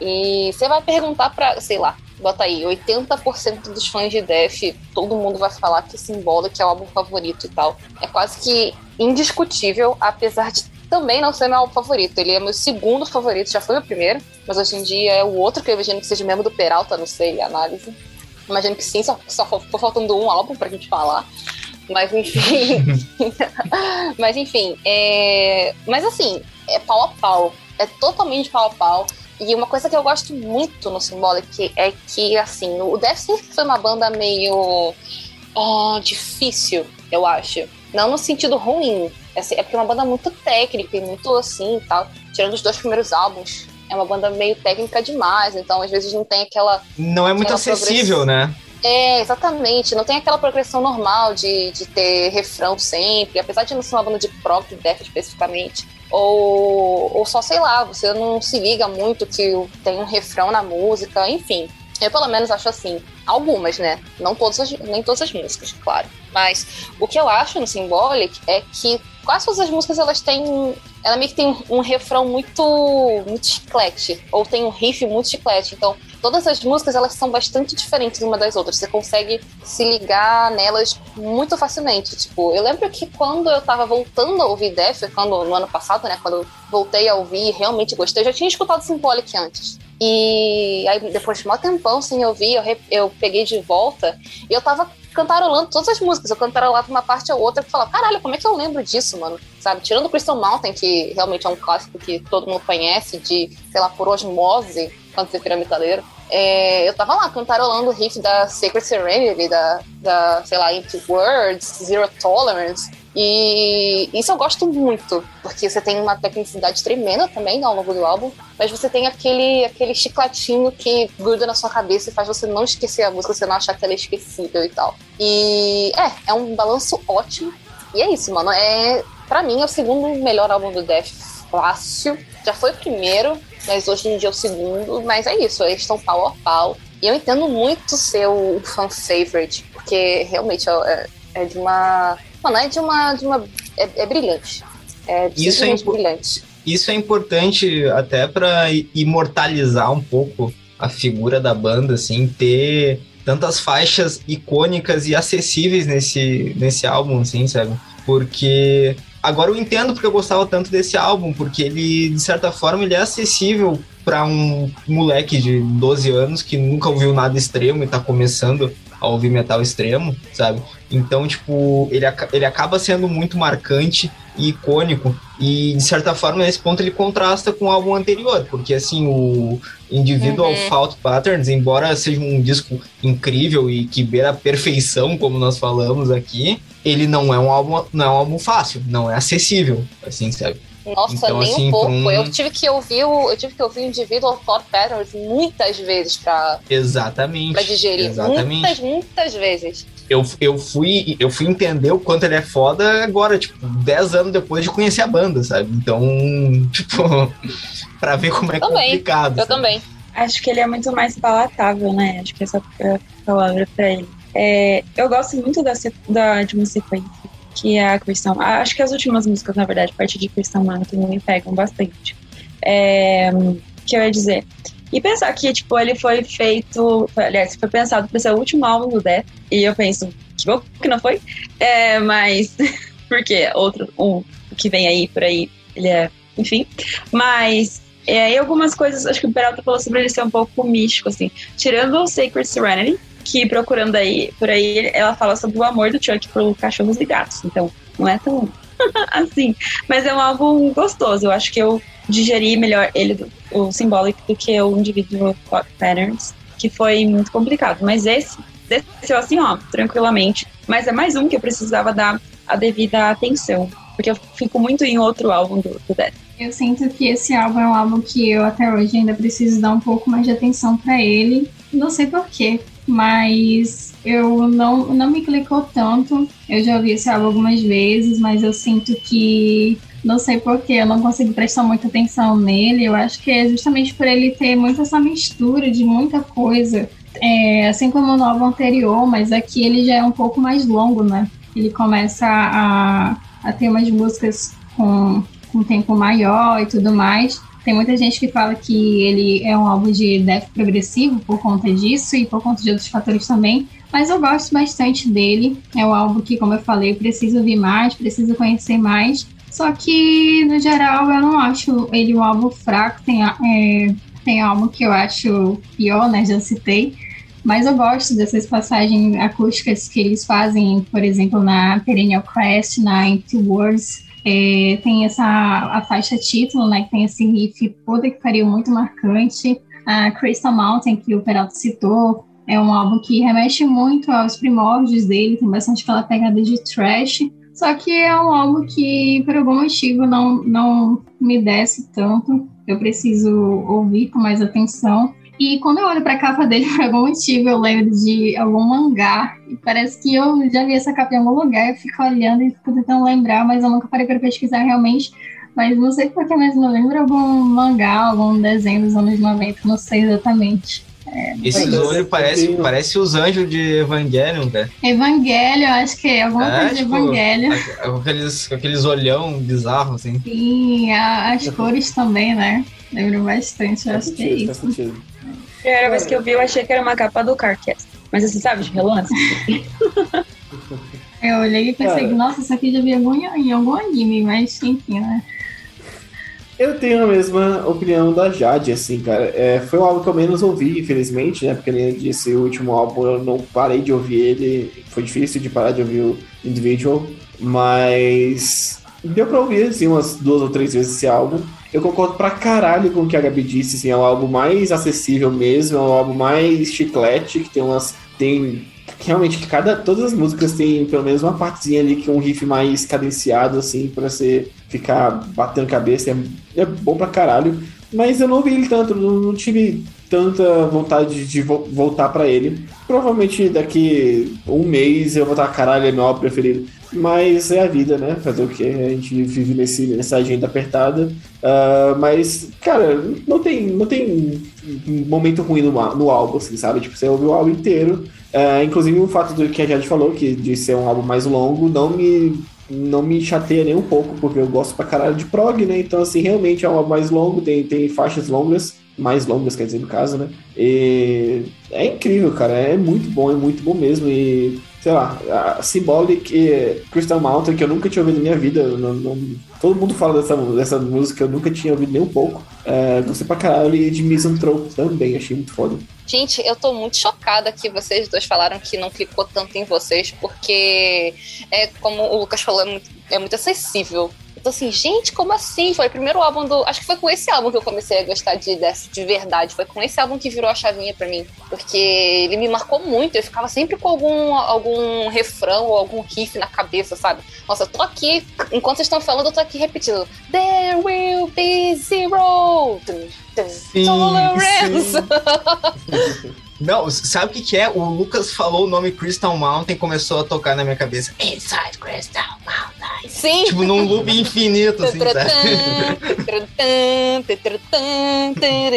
E você vai perguntar pra, sei lá, bota aí, 80% dos fãs de Def, todo mundo vai falar que Symbolic é o álbum favorito e tal. É quase que indiscutível, apesar de também não ser meu álbum favorito. Ele é meu segundo favorito, já foi o primeiro, mas hoje em dia é o outro que eu imagino que seja mesmo do Peralta, não sei, análise. Imagino que sim, só, só ficou faltando um álbum pra gente falar. Mas enfim. mas enfim. É... Mas assim, é pau a pau. É totalmente pau a pau. E uma coisa que eu gosto muito no Symbolic é que, assim, o Death sempre foi uma banda meio. Oh, difícil, eu acho. Não no sentido ruim. É, é porque é uma banda muito técnica e muito assim e tal. Tirando os dois primeiros álbuns, é uma banda meio técnica demais, então às vezes não tem aquela. Não é muito acessível, né? É, exatamente. Não tem aquela progressão normal de, de ter refrão sempre, apesar de não ser uma banda de prog, death especificamente. Ou, ou só, sei lá, você não se liga muito que tem um refrão na música, enfim. Eu, pelo menos, acho assim. Algumas, né? Não todas as, nem todas as músicas, claro. Mas o que eu acho no Symbolic é que quase todas as músicas elas têm. Ela meio que tem um refrão muito, muito chiclete. Ou tem um riff muito chiclete. Então, todas as músicas elas são bastante diferentes uma das outras. Você consegue se ligar nelas muito facilmente. Tipo, eu lembro que quando eu tava voltando a ouvir Def, quando, no ano passado, né? Quando eu voltei a ouvir e realmente gostei, eu já tinha escutado Symbolic antes. E aí, depois de um tempão sem ouvir, eu, eu peguei de volta e eu tava cantarolando todas as músicas. Eu cantarolava uma parte ou outra e falava, caralho, como é que eu lembro disso, mano? Sabe? Tirando Crystal Mountain, que realmente é um clássico que todo mundo conhece, de, sei lá, por osmose, quando você vira metaleiro. É, eu tava lá cantarolando o riff da Sacred Serenity, da, da sei lá, Empty Words, Zero Tolerance. E isso eu gosto muito, porque você tem uma tecnicidade tremenda também ao longo do álbum, mas você tem aquele, aquele chiclatinho que gruda na sua cabeça e faz você não esquecer a música, você não achar que ela é esquecível e tal. E é, é um balanço ótimo. E é isso, mano. É, pra mim é o segundo melhor álbum do Death. Fácil. Já foi o primeiro, mas hoje em dia é o segundo. Mas é isso, eles estão pau a pau. E eu entendo muito ser o fan favorite, porque realmente é, é de uma Mano, é de uma. De uma é, é brilhante. É isso é brilhante. Isso é importante até para imortalizar um pouco a figura da banda, assim, ter tantas faixas icônicas e acessíveis nesse, nesse álbum, assim, sabe? Porque agora eu entendo porque eu gostava tanto desse álbum, porque ele, de certa forma, ele é acessível para um moleque de 12 anos que nunca ouviu nada extremo e tá começando a ouvir metal extremo, sabe? Então, tipo, ele, ele acaba sendo muito marcante e icônico. E, de certa forma, nesse ponto, ele contrasta com o álbum anterior, porque, assim, o Individual uhum. Fault Patterns, embora seja um disco incrível e que beira a perfeição, como nós falamos aqui, ele não é um álbum, não é um álbum fácil, não é acessível, assim, sabe? Nossa, então, nem assim, um pouco. Um... Eu tive que ouvir o, eu tive que ouvir o Individual Thought Patterns muitas vezes para Exatamente. Para digerir. Exatamente. Muitas, muitas vezes. Eu, eu, fui, eu fui entender o quanto ele é foda agora, tipo, 10 anos depois de conhecer a banda, sabe? Então, tipo, para ver como é também. complicado. Eu sabe? também. Acho que ele é muito mais palatável, né? Acho que essa é a palavra para ele. É, eu gosto muito da, da, uma sequência que é a Cristão. Acho que as últimas músicas, na verdade, a partir de Cristão Mountain, me pegam bastante. É, que eu ia dizer. E pensar que, tipo, ele foi feito. Aliás, foi pensado para ser o último álbum do Death. E eu penso, que bom que não foi. É, mas. porque outro, um que vem aí por aí, ele é. Enfim. Mas. É, e algumas coisas, acho que o Peralta falou sobre ele ser um pouco místico, assim. Tirando o Sacred Serenity, que procurando aí, por aí, ela fala sobre o amor do Chuck por cachorros e gatos. Então, não é tão assim. Mas é um álbum gostoso. Eu acho que eu digeri melhor ele, o Symbolic, do que o Individual Patterns, que foi muito complicado. Mas esse desceu assim, ó, tranquilamente. Mas é mais um que eu precisava dar a devida atenção. porque eu fico muito em outro álbum do, do Death. Eu sinto que esse álbum é um álbum que eu até hoje ainda preciso dar um pouco mais de atenção para ele. Não sei porquê, mas eu não, não me clicou tanto. Eu já ouvi esse álbum algumas vezes, mas eu sinto que não sei porquê, eu não consigo prestar muita atenção nele. Eu acho que é justamente por ele ter muito essa mistura de muita coisa. É, assim como no álbum anterior, mas aqui ele já é um pouco mais longo, né? Ele começa a, a ter umas músicas com, com tempo maior e tudo mais. Tem muita gente que fala que ele é um álbum de death progressivo por conta disso e por conta de outros fatores também. Mas eu gosto bastante dele. É um álbum que, como eu falei, preciso ouvir mais, preciso conhecer mais. Só que, no geral, eu não acho ele um álbum fraco. Tem, é, tem álbum que eu acho pior, né? Já citei. Mas eu gosto dessas passagens acústicas que eles fazem, por exemplo, na Perennial Crest, na Empty Words. É, tem essa a faixa título, né? Que tem esse riff puta que pariu muito marcante. A Crystal Mountain, que o Peralta citou, é um álbum que remete muito aos primórdios dele, tem bastante aquela pegada de trash. Só que é um álbum que, por algum motivo, não, não me desce tanto. Eu preciso ouvir com mais atenção. E quando eu olho para a capa dele, por algum motivo, eu lembro de algum mangá. E parece que eu já vi essa capa em algum lugar. Eu fico olhando e fico tentando lembrar, mas eu nunca parei para pesquisar realmente. Mas não sei porque, mas não lembro algum mangá, algum desenho dos anos 90, não sei exatamente. É, Esses olhos parece, parece os anjos de Evangelion, velho. Evangelho, acho que é alguma é, coisa tipo, de Evangelho. Com aqueles, com aqueles olhão bizarros, assim. Sim, a, as cores também, né? Lembro bastante, eu acho que é isso. A primeira vez que eu vi, eu achei que era uma capa do Carcast. Mas você sabe, de relance? eu olhei e pensei, Cara. nossa, isso aqui já vi em algum anime, mas enfim, né? Eu tenho a mesma opinião da Jade, assim, cara. É, foi o álbum que eu menos ouvi, infelizmente, né? Porque nem disse, o último álbum eu não parei de ouvir ele. Foi difícil de parar de ouvir o Individual. Mas deu pra ouvir, assim, umas duas ou três vezes esse álbum. Eu concordo pra caralho com o que a Gabi disse, assim, é um álbum mais acessível mesmo, é um álbum mais chiclete, que tem umas. Tem realmente cada todas as músicas têm pelo menos uma partezinha ali que é um riff mais cadenciado assim para você ficar batendo cabeça é, é, bom pra caralho mas eu não ouvi ele tanto não, não tive tanta vontade de vo voltar para ele provavelmente daqui um mês eu vou estar caralho é meu álbum preferido mas é a vida, né? Fazer o que? A gente vive nesse, nessa agenda apertada. Uh, mas, cara, não tem, não tem momento ruim no, no álbum, assim, sabe? Tipo, você ouve o álbum inteiro. Uh, inclusive, o fato do que a Jade falou, que de ser um álbum mais longo, não me, não me chateia nem um pouco, porque eu gosto pra caralho de prog, né? Então, assim, realmente é um álbum mais longo, tem, tem faixas longas, mais longas, quer dizer, no caso, né? E é incrível, cara. É muito bom, é muito bom mesmo. E sei lá, a Symbolic Crystal Mountain, que eu nunca tinha ouvido na minha vida. Não, não, todo mundo fala dessa, dessa música, eu nunca tinha ouvido nem um pouco. É, gostei pra caralho e de Misanthrope também, achei muito foda. Gente, eu tô muito chocada que vocês dois falaram que não clicou tanto em vocês, porque é como o Lucas falou, é muito, é muito acessível então, assim, gente, como assim? Foi o primeiro álbum do. Acho que foi com esse álbum que eu comecei a gostar de, de, de verdade. Foi com esse álbum que virou a chavinha para mim. Porque ele me marcou muito. Eu ficava sempre com algum, algum refrão ou algum riff na cabeça, sabe? Nossa, eu tô aqui. Enquanto vocês estão falando, eu tô aqui repetindo. There will be zero. Sim, Tolerance. Sim. Não, sabe o que, que é? O Lucas falou o nome Crystal Mountain e começou a tocar na minha cabeça. Inside Crystal Mountain. Sim. Tipo, num loop infinito, assim, sabe?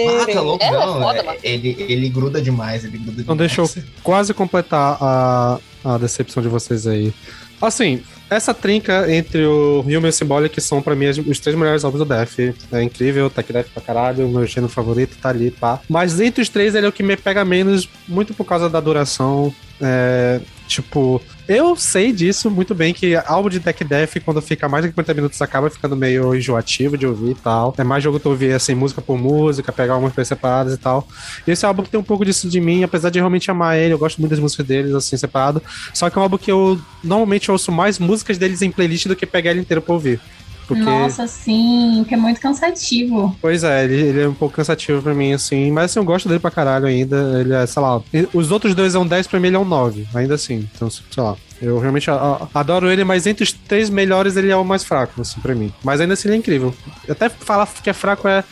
ah, tá louco, não. É foda, ele, ele gruda demais, ele gruda então demais. deixa eu quase completar a, a decepção de vocês aí. Assim, essa trinca entre o Human e o Symbolic são, pra mim, os três melhores álbuns do Def. É incrível, Tech Def pra caralho, o meu gênero favorito tá ali, pá. Mas entre os três, ele é o que me pega menos, muito por causa da duração. É, tipo, eu sei disso muito bem, que álbum de Tech Def, quando fica mais de 50 minutos, acaba ficando meio enjoativo de ouvir e tal. É mais jogo tu ouvir, assim, música por música, pegar algumas coisas separadas e tal. E esse álbum tem um pouco disso de mim, apesar de realmente amar ele, eu gosto muito das músicas deles, assim, separado. Só que é um álbum que eu normalmente ouço mais músicas deles em playlist do que pegar ele inteiro pra ouvir. Porque... Nossa, sim, que é muito cansativo. Pois é, ele, ele é um pouco cansativo pra mim, assim. Mas assim, eu gosto dele pra caralho ainda. Ele é, sei lá. Os outros dois é um 10, pra mim ele é um 9, ainda assim. Então, sei lá. Eu realmente adoro ele, mas entre os três melhores ele é o mais fraco, assim, pra mim. Mas ainda assim ele é incrível. Até falar que é fraco é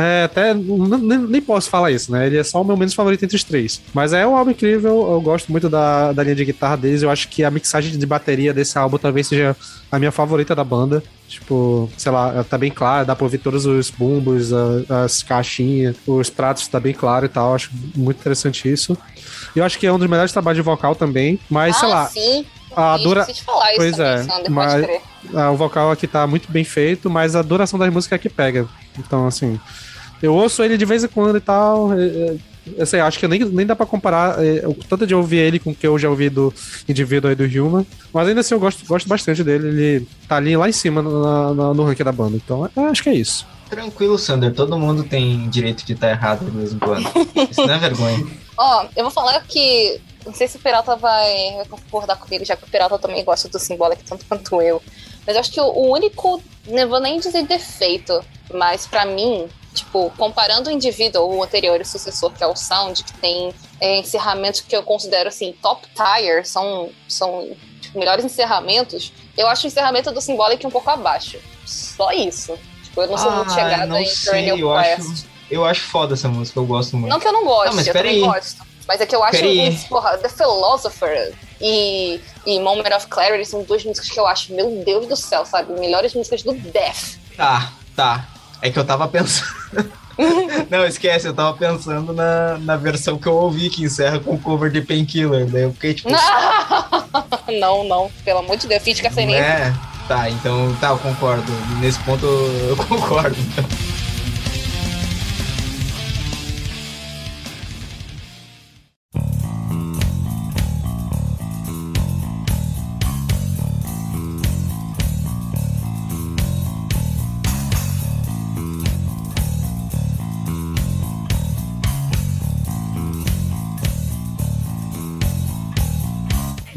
é, até nem, nem, posso falar isso, né? Ele é só o meu menos favorito entre os três. Mas é um álbum incrível, eu gosto muito da, da linha de guitarra deles. Eu acho que a mixagem de bateria desse álbum talvez seja a minha favorita da banda. Tipo, sei lá, tá bem claro, dá pra ouvir todos os bumbos, as caixinhas, os pratos, tá bem claro e tal. Acho muito interessante isso. E eu acho que é um dos melhores trabalhos de vocal também, mas ah, sei lá. Sim. A dura... falar isso pois também, é, Sander, mas o vocal aqui tá muito bem feito, mas a duração das músicas é que pega. Então, assim, eu ouço ele de vez em quando e tal. É, é, eu sei, acho que nem, nem dá pra comparar é, o tanto de ouvir ele com o que eu já ouvi do indivíduo aí do Human. Mas ainda assim eu gosto, gosto bastante dele. Ele tá ali lá em cima na, na, no ranking da banda. Então é, acho que é isso. Tranquilo, Sander. Todo mundo tem direito de estar errado de vez em quando. Isso não é vergonha. Ó, oh, eu vou falar que. Não sei se o Peralta vai, vai concordar comigo, já que o Peralta também gosta do Symbolic tanto quanto eu. Mas eu acho que o, o único. Não vou nem dizer defeito, mas para mim, Tipo, comparando o indivíduo ou o anterior e o sucessor, que é o Sound, que tem é, encerramentos que eu considero assim, top tier, são, são tipo, melhores encerramentos, eu acho o encerramento do Symbolic um pouco abaixo. Só isso. Tipo, eu não sou ah, muito chegada em sei, eu Quest. Acho, eu acho foda essa música, eu gosto muito. Não que eu não goste, não, eu também aí. gosto. Mas é que eu acho que, porra, The Philosopher e, e Moment of Clarity são duas músicas que eu acho, meu Deus do céu, sabe? Melhores músicas do Death. Tá, tá. É que eu tava pensando. não, esquece, eu tava pensando na, na versão que eu ouvi que encerra com o cover de Painkiller. Daí eu fiquei tipo. não, não, pelo amor de Deus, física sem nem. É, tá, então tá, eu concordo. Nesse ponto eu concordo. Então.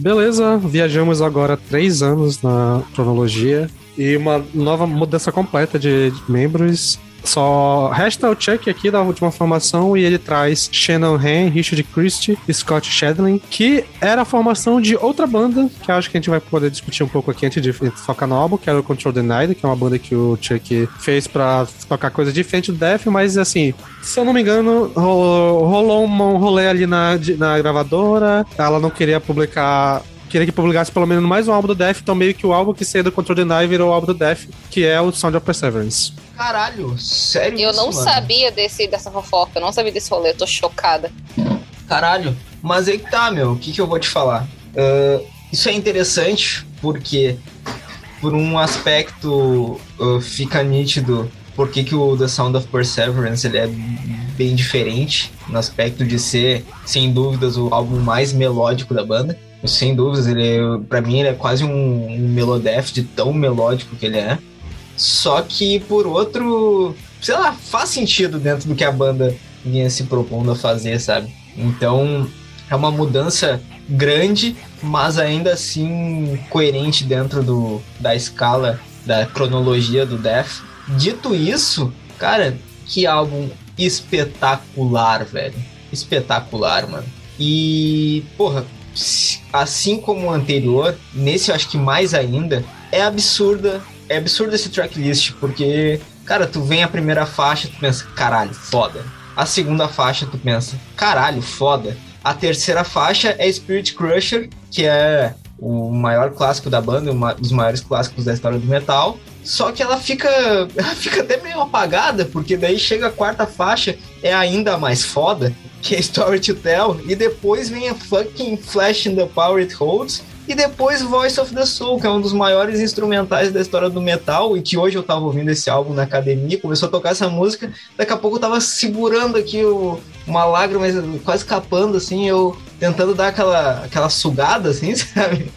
Beleza, viajamos agora três anos na cronologia e uma nova mudança completa de membros. Só resta o check aqui da última formação e ele traz Shannon Han, Richard Christie Scott Shadlin, que era a formação de outra banda, que acho que a gente vai poder discutir um pouco aqui antes de focar no álbum, que era o Control Denied, que é uma banda que o Chuck fez pra tocar coisa diferente do Def, mas assim, se eu não me engano, rolou um rolê ali na, na gravadora, ela não queria publicar queria que publicasse pelo menos mais um álbum do Death, então meio que o álbum que saiu do Control Deny virou o álbum do Death, que é o Sound of Perseverance. Caralho, sério Eu isso, não mano? sabia desse, dessa fofoca, eu não sabia desse rolê, eu tô chocada. Caralho, mas aí tá, meu, o que que eu vou te falar? Uh, isso é interessante porque, por um aspecto, uh, fica nítido por que, que o The Sound of Perseverance ele é bem diferente no aspecto de ser, sem dúvidas, o álbum mais melódico da banda. Sem dúvidas, ele para mim ele é quase um, um melodef de tão melódico que ele é. Só que por outro, sei lá, faz sentido dentro do que a banda vinha se propondo a fazer, sabe? Então é uma mudança grande, mas ainda assim coerente dentro do, da escala, da cronologia do Death. Dito isso, cara, que álbum espetacular, velho. Espetacular, mano. E, porra, assim como o anterior, nesse eu acho que mais ainda, é absurda. É absurdo esse tracklist, porque, cara, tu vem a primeira faixa, tu pensa, caralho, foda. A segunda faixa, tu pensa, caralho, foda. A terceira faixa é Spirit Crusher, que é o maior clássico da banda, um dos maiores clássicos da história do metal. Só que ela fica, ela fica até meio apagada, porque daí chega a quarta faixa, é ainda mais foda que é Story to Tell, e depois vem a fucking Flash in the Power It Holds, e depois Voice of the Soul, que é um dos maiores instrumentais da história do metal, e que hoje eu tava ouvindo esse álbum na academia, começou a tocar essa música, daqui a pouco eu tava segurando aqui o, uma lágrima, quase escapando, assim, eu tentando dar aquela, aquela sugada, assim, sabe?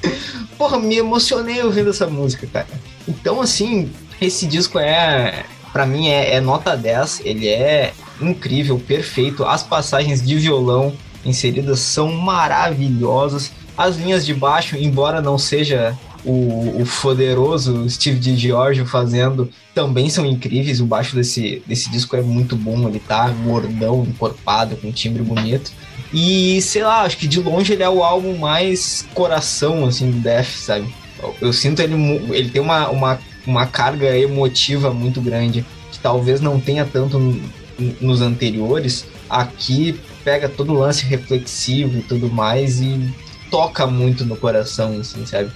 Porra, me emocionei ouvindo essa música, cara. Então, assim, esse disco é, para mim, é, é nota 10, ele é incrível, perfeito. As passagens de violão inseridas são maravilhosas. As linhas de baixo, embora não seja o, o poderoso Steve DiGiorgio fazendo também são incríveis. O baixo desse, desse disco é muito bom, ele tá gordão, encorpado, com um timbre bonito. E sei lá, acho que de longe ele é o álbum mais coração assim do Death, sabe? Eu, eu sinto ele ele tem uma, uma, uma carga emotiva muito grande que talvez não tenha tanto nos anteriores. Aqui pega todo o lance reflexivo e tudo mais e toca muito no coração, assim, sabe?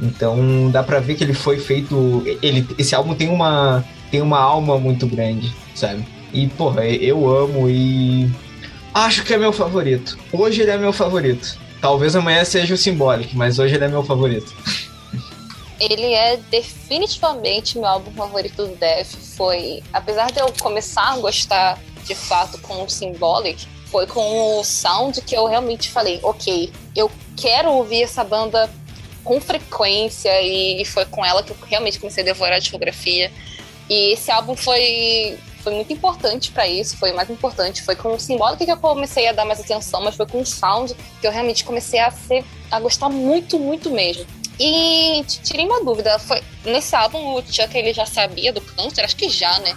Então dá pra ver que ele foi feito. Ele, esse álbum tem uma, tem uma alma muito grande, sabe? E, porra, eu amo e. Acho que é meu favorito. Hoje ele é meu favorito. Talvez amanhã seja o Symbolic, mas hoje ele é meu favorito. Ele é definitivamente meu álbum favorito do Def. Foi, apesar de eu começar a gostar de fato com o Symbolic, foi com o sound que eu realmente falei, ok, eu quero ouvir essa banda com frequência e foi com ela que eu realmente comecei a devorar a discografia. E esse álbum foi, foi muito importante para isso, foi mais importante. Foi com o Symbolic que eu comecei a dar mais atenção, mas foi com o Sound que eu realmente comecei a, ser, a gostar muito, muito mesmo. E tirei uma dúvida, foi nesse álbum o Chuck ele já sabia do câncer? Acho que já, né?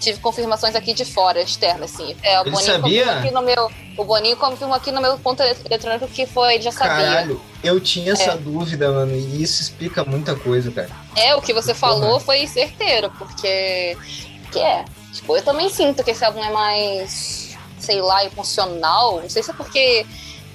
tive confirmações aqui de fora, externas, assim. É, o ele Boninho sabia? aqui no meu. O Boninho confirmou aqui no meu ponto eletrônico que foi, ele já sabia. Caralho, eu tinha essa É. dúvida, mano, e isso explica muita coisa, cara. É, o que você falou Porra. foi certeiro, porque. Que é. Tipo, eu também sinto que esse álbum é mais, sei lá, emocional. Não sei se é porque.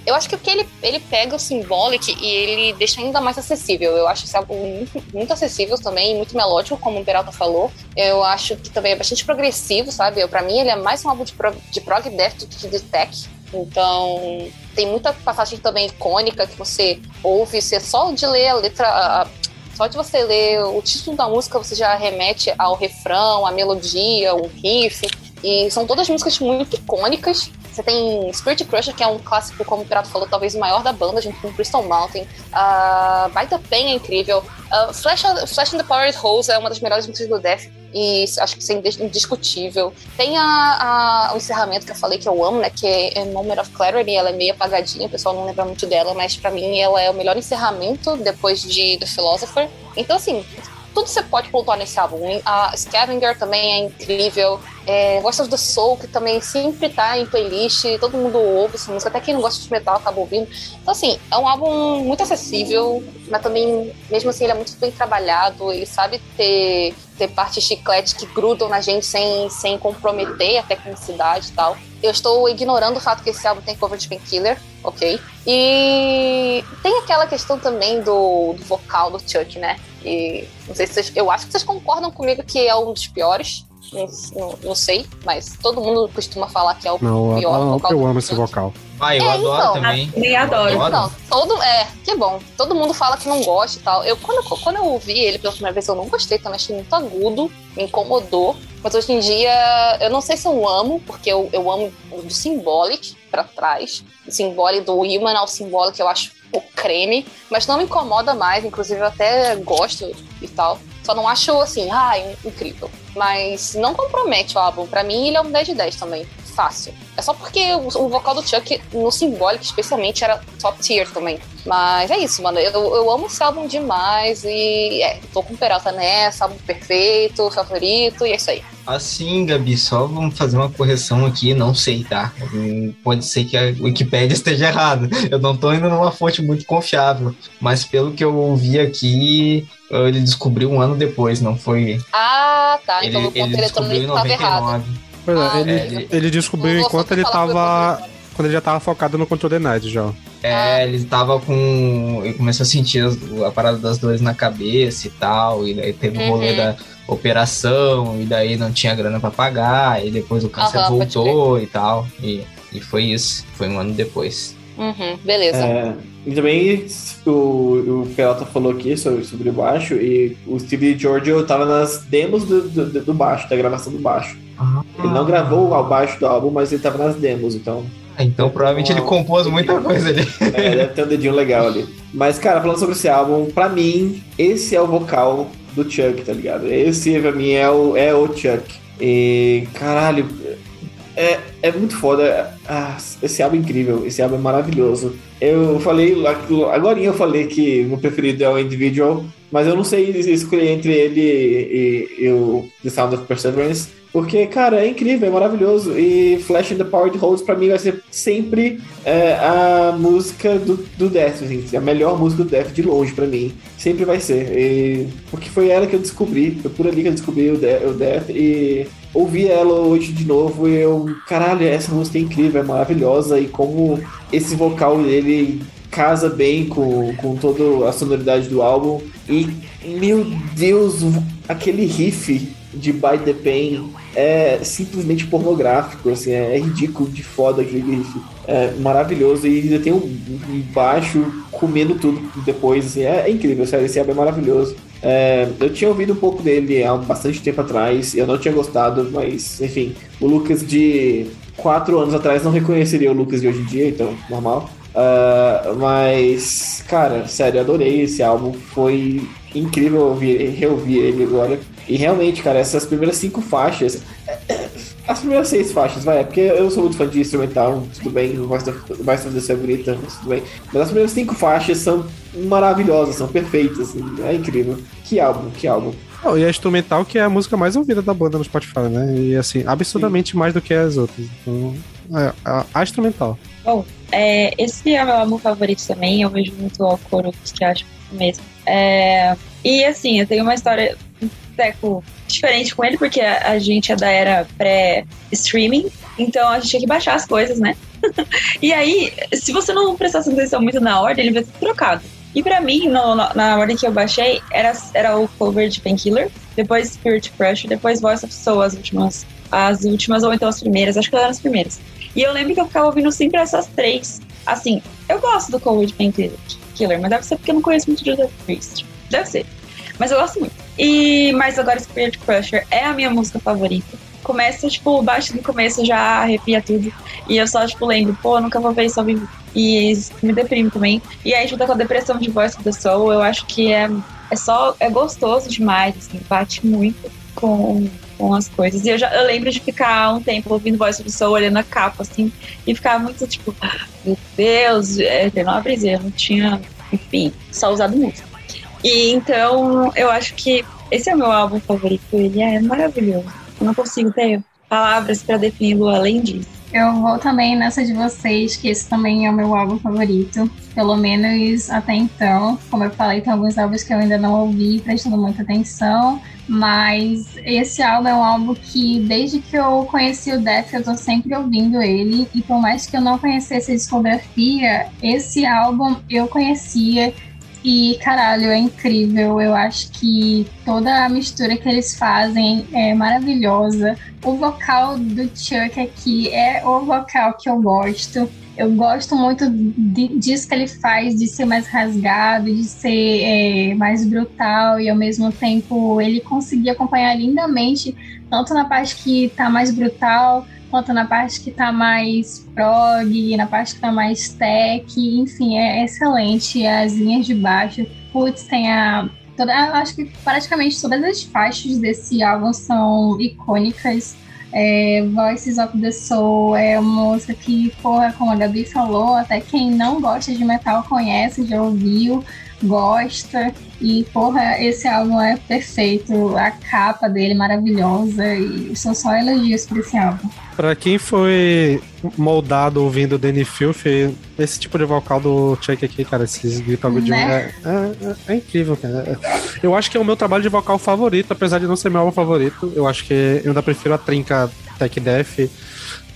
Eu acho que porque ele, ele pega o Symbolic e ele deixa ainda mais acessível. Eu acho esse álbum muito, muito acessível também, muito melódico, como o Peralta falou. Eu acho que também é bastante progressivo, sabe? Eu, pra mim, ele é mais um álbum de, prog, de prog death do que de tech. Então, tem muita passagem também icônica que você ouve, você só de ler a letra, a- só de você ler o título da música, você já remete ao refrão, à melodia, o riff. E são todas músicas muito icônicas. Você tem Spirit Crusher, que é um clássico, como o Pirato falou, talvez o maior da banda, junto com Crystal Mountain. Uh, Baita Pain é incrível. Uh, Flash, Flash and the Powered Hose é uma das melhores músicas do Death. E acho que isso é indis- indiscutível. Tem a, a- o encerramento que eu falei que eu amo, né? Que é Moment of Clarity. Ela é meio apagadinha, o pessoal não lembra muito dela, mas pra mim ela é o melhor encerramento depois de The Philosopher. Então, assim, tudo você pode pontuar nesse álbum. A Scavenger também é incrível. É, the Soul, que também sempre tá em playlist, todo mundo ouve essa música, até quem não gosta de metal acaba ouvindo. Então, assim, é um álbum muito acessível, mas também, mesmo assim, ele é muito bem trabalhado, ele sabe ter, ter partes chiclete que grudam na gente sem, sem comprometer a tecnicidade e tal. Eu estou ignorando o fato que esse álbum tem cover de Painkiller, ok? E tem aquela questão também do, do vocal do Chuck, né? E não sei se vocês, eu acho que vocês concordam comigo que é um dos piores. Não, não, não sei, mas todo mundo costuma falar que é o Não, pior eu, vocal eu amo esse vocal. Ah, eu É, adoro então, também. também adoro. Eu Não, todo. É, que bom. Todo mundo fala que não gosta e tal. Eu, quando, eu- quando eu ouvi ele pela primeira vez, eu não gostei também. Achei muito agudo, me incomodou. Mas hoje em dia, eu não sei se eu amo, porque eu, eu amo o do Symbolic pra trás. O Symbolic do Human ao Symbolic eu acho o creme. Mas não me incomoda mais. Inclusive, eu até gosto e tal. Só não acho assim, ai, incrível. Mas não compromete o álbum. Pra mim, ele é um 10 de 10 também. Fácil. É só porque o, o vocal do Chuck, no Symbolic especialmente, era top tier também. Mas é isso, mano. Eu, eu amo esse álbum demais e é, tô com o Peralta nessa, álbum perfeito, favorito, e é isso aí. Assim, Gabi, só vamos fazer uma correção aqui, não sei, tá? Hum, Pode ser que a Wikipédia esteja errada. Eu não tô indo numa fonte muito confiável. Mas pelo que eu ouvi aqui, ele descobriu um ano depois, não foi. Ah, tá. Ele, então o ponto eletrônico tava errado. 99. Pois é, Ah, ele, é, ele descobriu Não vou enquanto ele tava. Quando ele já tava focado no Control the Night já. É, ele tava com. Ele começou a sentir as- a parada das dores na cabeça e tal. E daí teve o rolê Uhum. da operação, e daí não tinha grana pra pagar, e depois o câncer pode voltou e tal. E, e foi isso. Foi um ano depois. Uhum, beleza. É, e também o, o Peralta falou aqui sobre, sobre o baixo, e o Steve Giorgio tava nas demos do, do, do baixo, da gravação do baixo. Ele não gravou o baixo do álbum, mas ele tava nas demos, então Então provavelmente ele compôs muita coisa ali. é, deve ter um dedinho legal ali. Mas, cara, falando sobre esse álbum, pra mim, esse é o vocal do Chuck, tá ligado? Esse, pra mim, é o, é o Chuck. E, caralho, é, é muito foda. Ah, esse álbum é incrível, esse álbum é maravilhoso. Eu falei, agora eu falei que meu preferido é o Individual, mas eu não sei escolher entre ele e, e, e o The Sound of Perseverance, porque, cara, é incrível, é maravilhoso. E Flash and the Power Holds pra mim vai ser sempre é, a música do, do Death, assim, a melhor música do Death de longe pra mim. Sempre vai ser. E, porque foi ela que eu descobri, foi por ali que eu descobri o, De o Death e ouvi ela hoje de novo e eu, caralho, essa música é incrível, é maravilhosa e como esse vocal dele casa bem com, com toda a sonoridade do álbum. E, meu Deus, aquele riff de By the Pain é simplesmente pornográfico, assim, é, é ridículo de foda aquele riff. É maravilhoso e ainda tem um, um baixo comendo tudo depois, assim, é, é incrível, sério, esse álbum é maravilhoso. É, eu tinha ouvido um pouco dele há bastante tempo atrás, eu não tinha gostado, mas enfim, o Lucas de quatro anos atrás não reconheceria o Lucas de hoje em dia, então normal. Uh, mas, cara, sério, adorei esse álbum. Foi incrível ouvir, reouvir ele agora. E realmente, cara, essas primeiras cinco faixas. As primeiras seis faixas, vai, é porque eu sou muito fã de instrumental, tudo bem, Voice of the Cell bonita, tudo bem. Mas as primeiras cinco faixas são maravilhosas, são perfeitas, assim, é incrível. Que álbum, que álbum. Oh, e a instrumental que é a música mais ouvida da banda no Spotify, né? E assim, absurdamente Sim. mais do que as outras. Então, é, a, a instrumental. Bom, é, esse é meu álbum favorito também, eu vejo muito ao coro que acho mesmo. É, e assim, eu tenho uma história um teco diferente com ele, porque a, a gente é da era pré-streaming, então a gente tinha que baixar as coisas, né? e aí, se você não prestasse atenção muito na ordem, ele vai ser trocado. E para mim, no, na ordem que eu baixei, era, era o cover de Painkiller, depois Spirit Crush, depois Voice of Soul, as últimas, as últimas ou então as primeiras, acho que eram as primeiras. E eu lembro que eu ficava ouvindo sempre essas três. Assim, eu gosto do cover de Painkiller, mas deve ser porque eu não conheço muito de Judas Priest. Deve ser. Mas eu gosto muito. E, mas agora Spirit Crusher é a minha música favorita. Começa, tipo, baixo do começo já arrepia tudo. E eu só, tipo, lembro, pô, nunca vou ver isso ao vivo. E me deprime também. E aí, junto com a depressão de of the Soul, eu acho que é, é só. É gostoso demais, assim, bate muito com, com as coisas. E eu, já, eu lembro de ficar um tempo ouvindo Voice of Soul, olhando a capa, assim, e ficar muito tipo, meu Deus, é, tem uma brisa, eu não tinha, enfim, só usado música. E então eu acho que esse é o meu álbum favorito, ele é maravilhoso. Eu não consigo ter palavras para defini-lo além disso. Eu vou também nessa de vocês, que esse também é o meu álbum favorito. Pelo menos até então. Como eu falei, tem alguns álbuns que eu ainda não ouvi, prestando muita atenção. Mas esse álbum é um álbum que, desde que eu conheci o Def, eu tô sempre ouvindo ele. E por mais que eu não conhecesse a discografia, esse álbum eu conhecia e, caralho, é incrível. Eu acho que toda a mistura que eles fazem é maravilhosa. O vocal do Chuck aqui é o vocal que eu gosto. Eu gosto muito de, disso que ele faz, de ser mais rasgado, de ser é, mais brutal e ao mesmo tempo ele conseguir acompanhar lindamente, tanto na parte que tá mais brutal, na parte que tá mais prog, na parte que tá mais tech, enfim, é excelente. As linhas de baixo, putz, tem a. Toda, acho que praticamente todas as faixas desse álbum são icônicas. É, Voices of the Soul é uma música que, porra, como a Gabi falou, até quem não gosta de metal conhece, já ouviu gosta. E, porra, esse álbum é perfeito. A capa dele é maravilhosa. E são só elogios pra esse álbum. Pra quem foi moldado ouvindo Danny Filth, esse tipo de vocal do Chuck aqui, cara, esses gritos agudinhos, né? é, é, é, incrível, cara. Eu acho que é o meu trabalho de vocal favorito, apesar de não ser meu álbum favorito. Eu acho que eu ainda prefiro a trinca Tech Death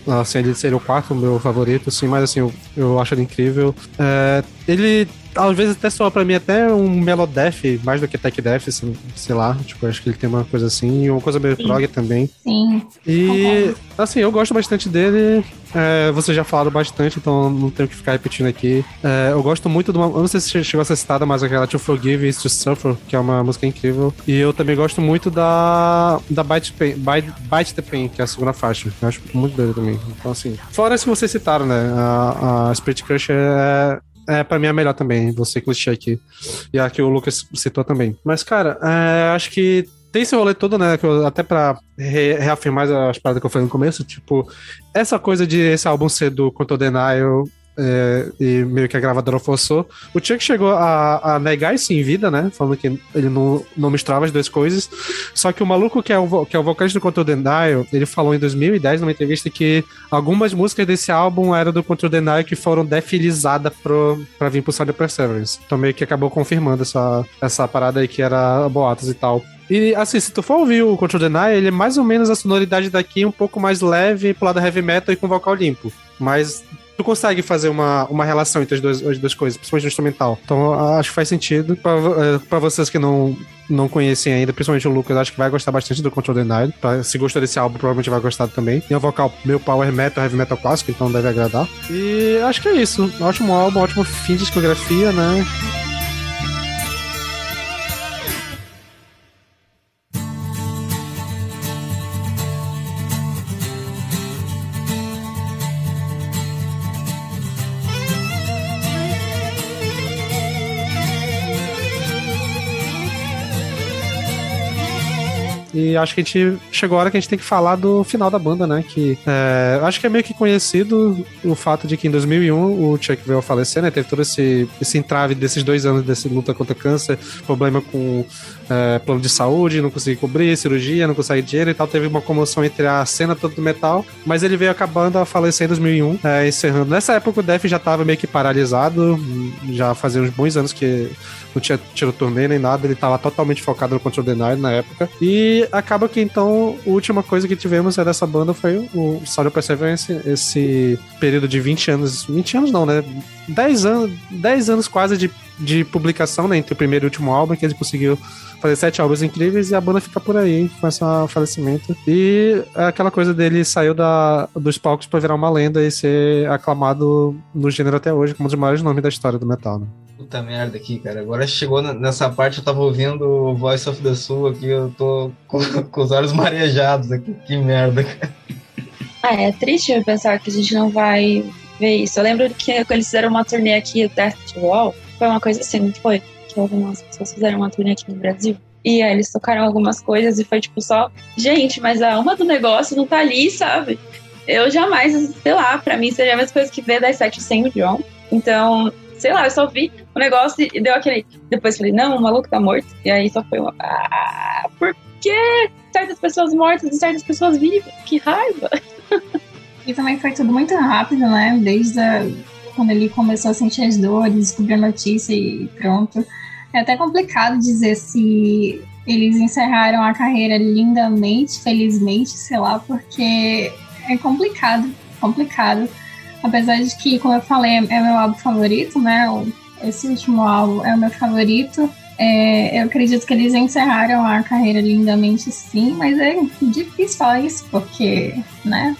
assim, ele seria o quarto meu favorito, assim, mas assim, eu, eu acho ele incrível. É, ele às vezes até soa pra mim até um Melodef, mais do que Tech Def, assim, sei lá, tipo, acho que ele tem uma coisa assim, e uma coisa meio prog também. Sim. E, assim, eu gosto bastante dele, é, vocês já falaram bastante, então não tenho que ficar repetindo aqui. É, eu gosto muito de uma, eu não sei se chegou a ser citada, mas aquela To Forgive is To Suffer, que é uma música incrível. E eu também gosto muito da, da Bite, Pain, Bite, Bite the Pain, que é a segunda faixa, eu acho muito doido também. Então, assim, fora as que vocês citaram, né, a, a Spirit Crush é é, pra mim é melhor também, você clichê aqui. E a que o Lucas citou também. Mas, cara, é, acho que tem esse rolê todo, né? Eu, até pra re, reafirmar as paradas que eu falei no começo, tipo, essa coisa de esse álbum ser do Control Denial é, e meio que a gravadora forçou. O Chuck chegou a, a negar isso em vida, né? Falando que ele não, não misturava as duas coisas. Só que o maluco que é o, que é o vocalista do Control Denial, ele falou em 2010 numa entrevista que algumas músicas desse álbum eram do Control Denial que foram defilizadas pra vir pro Sound Perseverance. Então meio que acabou confirmando essa, essa parada aí que era boatos e tal. E assim, se tu for ouvir o Control Deny, ele é mais ou menos a sonoridade daqui um pouco mais leve pro lado heavy metal e com vocal limpo. Mas tu consegue fazer uma, uma relação entre as duas, as duas coisas, principalmente no instrumental. Então acho que faz sentido. Pra, é, vocês que não, não conhecem ainda, principalmente o Lucas, acho que vai gostar bastante do Control Denied. Pra, se gostou desse álbum, provavelmente vai gostar também. É um vocal meio power metal, heavy metal clássico, então deve agradar. E acho que é isso. Ótimo álbum, ótimo fim de discografia, né? E acho que a gente chegou a hora que a gente tem que falar do final da banda, né? Que é, acho que é meio que conhecido o fato de que em 2001 o Chuck veio a falecer, né? Teve todo esse, esse entrave desses dois anos dessa luta contra câncer, problema com é, plano de saúde, não conseguia cobrir, cirurgia, não conseguia dinheiro e tal. Teve uma comoção entre a cena toda do metal, mas ele veio acabando a falecer em 2001, é, encerrando. Nessa época o Def já tava meio que paralisado, já fazia uns bons anos que não tinha tido turnê nem nada, ele tava totalmente focado no Control Denied na época. E acaba que então a última coisa que tivemos é dessa banda foi o Sound Perseverance, esse período de 20 anos, 20 anos não, né? 10 anos, 10 anos quase de, de publicação, né? Entre o primeiro e o último álbum, que ele conseguiu fazer sete álbuns incríveis e a banda fica por aí com esse falecimento. E aquela coisa dele saiu da, dos palcos para virar uma lenda e ser aclamado no gênero até hoje como um dos maiores nomes da história do metal. Né? Puta merda aqui, cara. Agora chegou nessa parte, eu tava ouvindo o Voice of the Sul aqui, eu tô com, com os olhos marejados aqui. Que merda, cara. Ah, é triste pensar que a gente não vai ver isso. Eu lembro que quando eles fizeram uma turnê aqui, Death Wall, foi uma coisa assim, não foi? Que algumas pessoas fizeram uma turnê aqui no Brasil. E aí eles tocaram algumas coisas e foi tipo só, gente, mas a alma do negócio não tá ali, sabe? Eu jamais, sei lá, pra mim seria a mesma coisa que ver das sete sem o John. Então, sei lá, eu só vi o negócio e deu aquele. Depois falei, não, o maluco tá morto. E aí só foi uma. Ah, por que certas pessoas mortas e certas pessoas vivas? Que raiva! E também foi tudo muito rápido, né? Desde a, quando ele começou a sentir as dores, descobriu a notícia e pronto. É até complicado dizer se eles encerraram a carreira lindamente, felizmente, sei lá, porque é complicado, complicado. Apesar de que, como eu falei, é meu álbum favorito, né? Esse último álbum é o meu favorito. É, eu acredito que eles encerraram a carreira lindamente, sim, mas é difícil falar isso, porque, né?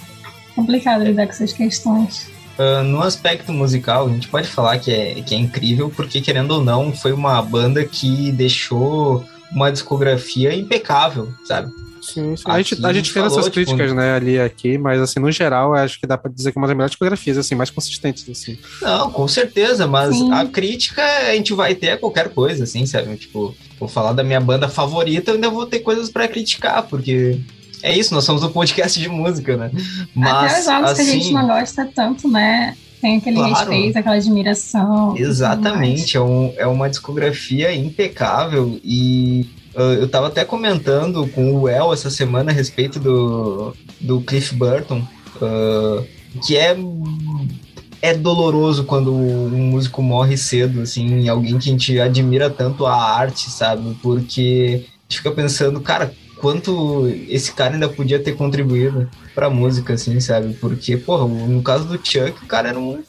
Complicado lidar com essas questões. Uh, no aspecto musical, a gente pode falar que é, que é incrível, porque, querendo ou não, foi uma banda que deixou uma discografia impecável, sabe? Sim, sim. A, gente, a gente fez essas tipo, críticas, tipo, né, ali aqui, mas assim, no geral, acho que dá pra dizer que é uma das melhores discografias, assim, mais consistentes, assim. Não, com certeza, mas sim. a crítica a gente vai ter a qualquer coisa, assim, sabe? Tipo, vou falar da minha banda favorita, eu ainda vou ter coisas para criticar, porque é isso, nós somos um podcast de música, né? Mas, Até os jogos assim, que a gente assim, não gosta tanto, né? Tem aquele claro, respeito, aquela admiração. Exatamente, é, um, é uma discografia impecável e eu tava até comentando com o El essa semana a respeito do, do Cliff Burton, uh, que é é doloroso quando um músico morre cedo, assim, alguém que a gente admira tanto a arte, sabe? Porque a gente fica pensando, cara, quanto esse cara ainda podia ter contribuído pra música, assim, sabe? Porque, porra, no caso do Chuck, o cara era um,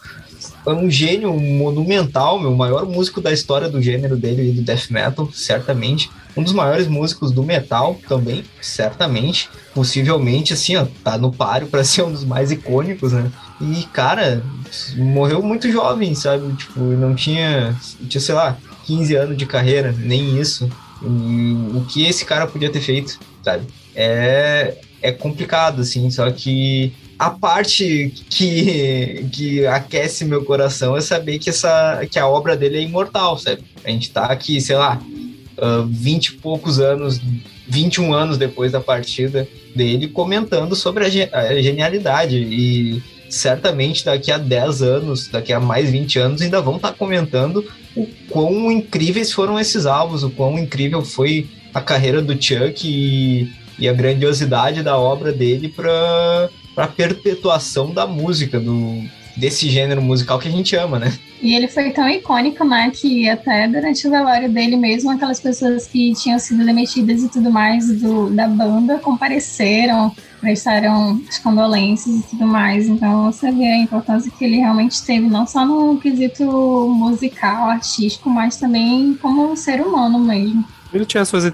era um gênio monumental, meu, o maior músico da história do gênero dele e do death metal, certamente. Um dos maiores músicos do metal também, certamente. Possivelmente, assim, ó, tá no páreo para ser um dos mais icônicos, né? E, cara, morreu muito jovem, sabe? Tipo, não tinha, tinha, sei lá, 15 anos de carreira, nem isso. E o que esse cara podia ter feito, sabe? É, é complicado, assim, só que a parte que, que aquece meu coração é saber que, essa, que a obra dele é imortal, sabe? A gente tá aqui, sei lá, uh, e poucos anos, 21 anos depois da partida dele, comentando sobre a, a genialidade. E certamente daqui a 10 anos, daqui a mais 20 anos, ainda vão estar tá comentando o quão incríveis foram esses álbuns, o quão incrível foi a carreira do Chuck e, e a grandiosidade da obra dele para a perpetuação da música, do, desse gênero musical que a gente ama, né? E ele foi tão icônico, né, que até durante o velório dele mesmo, aquelas pessoas que tinham sido demitidas e tudo mais do, da banda compareceram, prestaram as condolências e tudo mais. Então você vê a importância que ele realmente teve, não só no quesito musical, artístico, mas também como ser humano mesmo. Ele tinha suas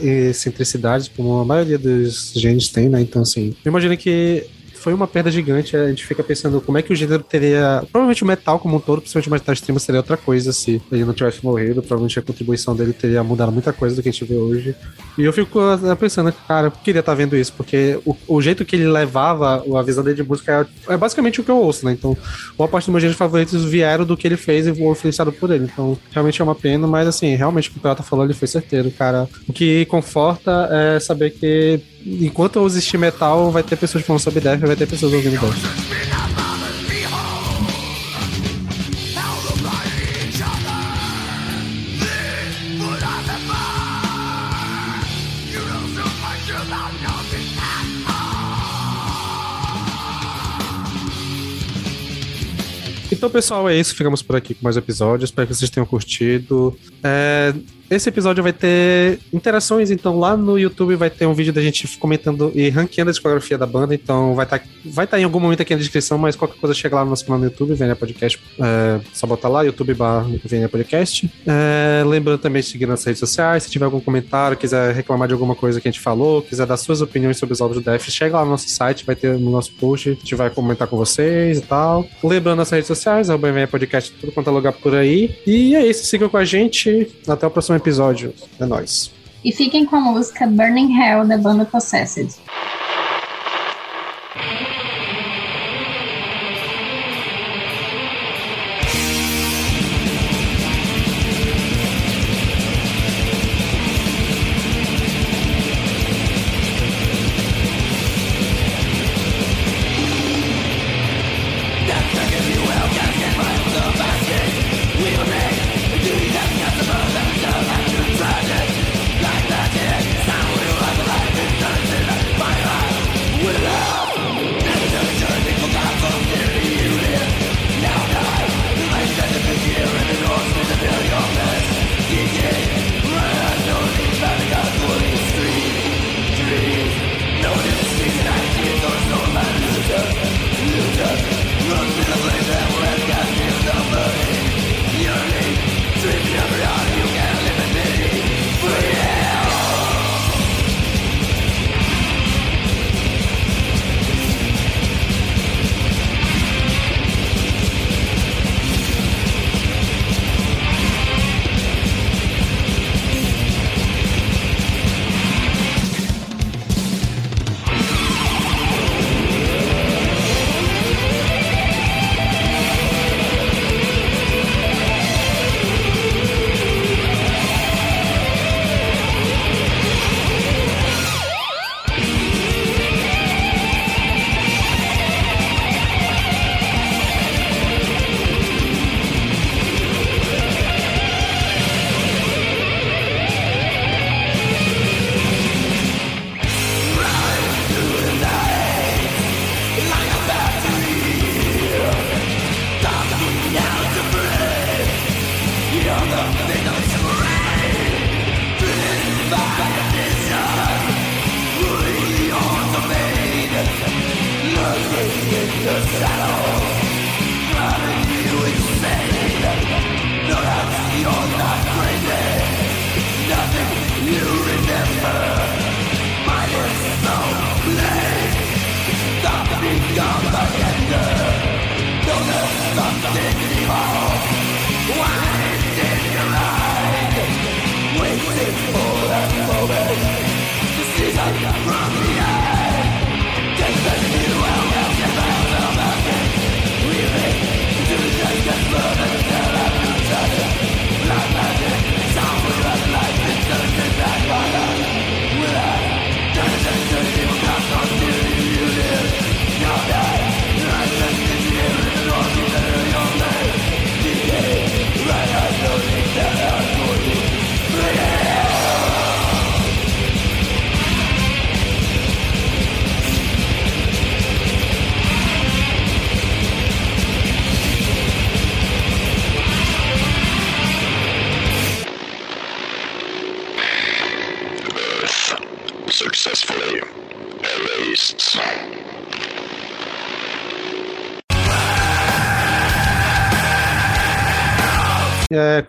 excentricidades, como a maioria dos gênios tem, né? Então, assim, eu imagino que foi uma perda gigante. A gente fica pensando como é que o gênero teria. Provavelmente o metal como um todo, principalmente o metal extremo, seria outra coisa se ele não tivesse morrido. Provavelmente a contribuição dele teria mudado muita coisa do que a gente vê hoje. E eu fico eh, pensando, cara, eu queria estar vendo isso, porque o, o jeito que ele levava a visão dele de música é, é basicamente o que eu ouço, né? Então, boa parte dos meus gêneros favoritos vieram do que ele fez e foram influenciado por ele. Então, realmente é uma pena, mas assim, realmente o que o Pelota falou, ele foi certeiro, cara. O que conforta é saber que enquanto existir metal, vai ter pessoas falando sobre death, vai ter pessoas ouvindo death. Então, pessoal, é isso. Ficamos por aqui com mais episódios. Espero que vocês tenham curtido. É, esse episódio vai ter interações, então lá no YouTube vai ter um vídeo da gente comentando e ranqueando a discografia da banda, então vai estar tá, vai tá em algum momento aqui na descrição, mas qualquer coisa chega lá no nosso canal no YouTube, VNA Podcast, é, só botar lá, YouTube barra Podcast. É, lembrando também de seguir nas redes sociais, se tiver algum comentário, quiser reclamar de alguma coisa que a gente falou, quiser dar suas opiniões sobre os álbuns do Def, chega lá no nosso site, vai ter no nosso post, a gente vai comentar com vocês e tal. Lembrando nas redes sociais, o VNA Podcast, tudo quanto é lugar por aí. E é isso, sigam com a gente, até o próximo episódio. É nóis. E fiquem com a música Burning Hell da banda Possessed.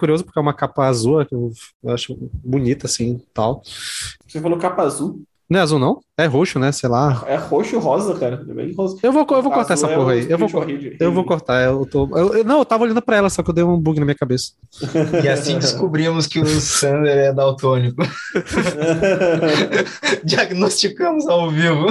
Curioso porque é uma capa azul, que eu acho bonita assim tal. Você falou capa azul? Não é azul, não? É roxo, né? Sei lá. É roxo e rosa, cara. É bem rosa. Eu vou, eu vou cortar essa é porra o aí. Eu vou, eu vou cortar. Eu tô, eu- eu- não, eu tava olhando pra ela, só que eu dei um bug na minha cabeça. E assim descobrimos que o Sander é daltônico. Diagnosticamos ao vivo.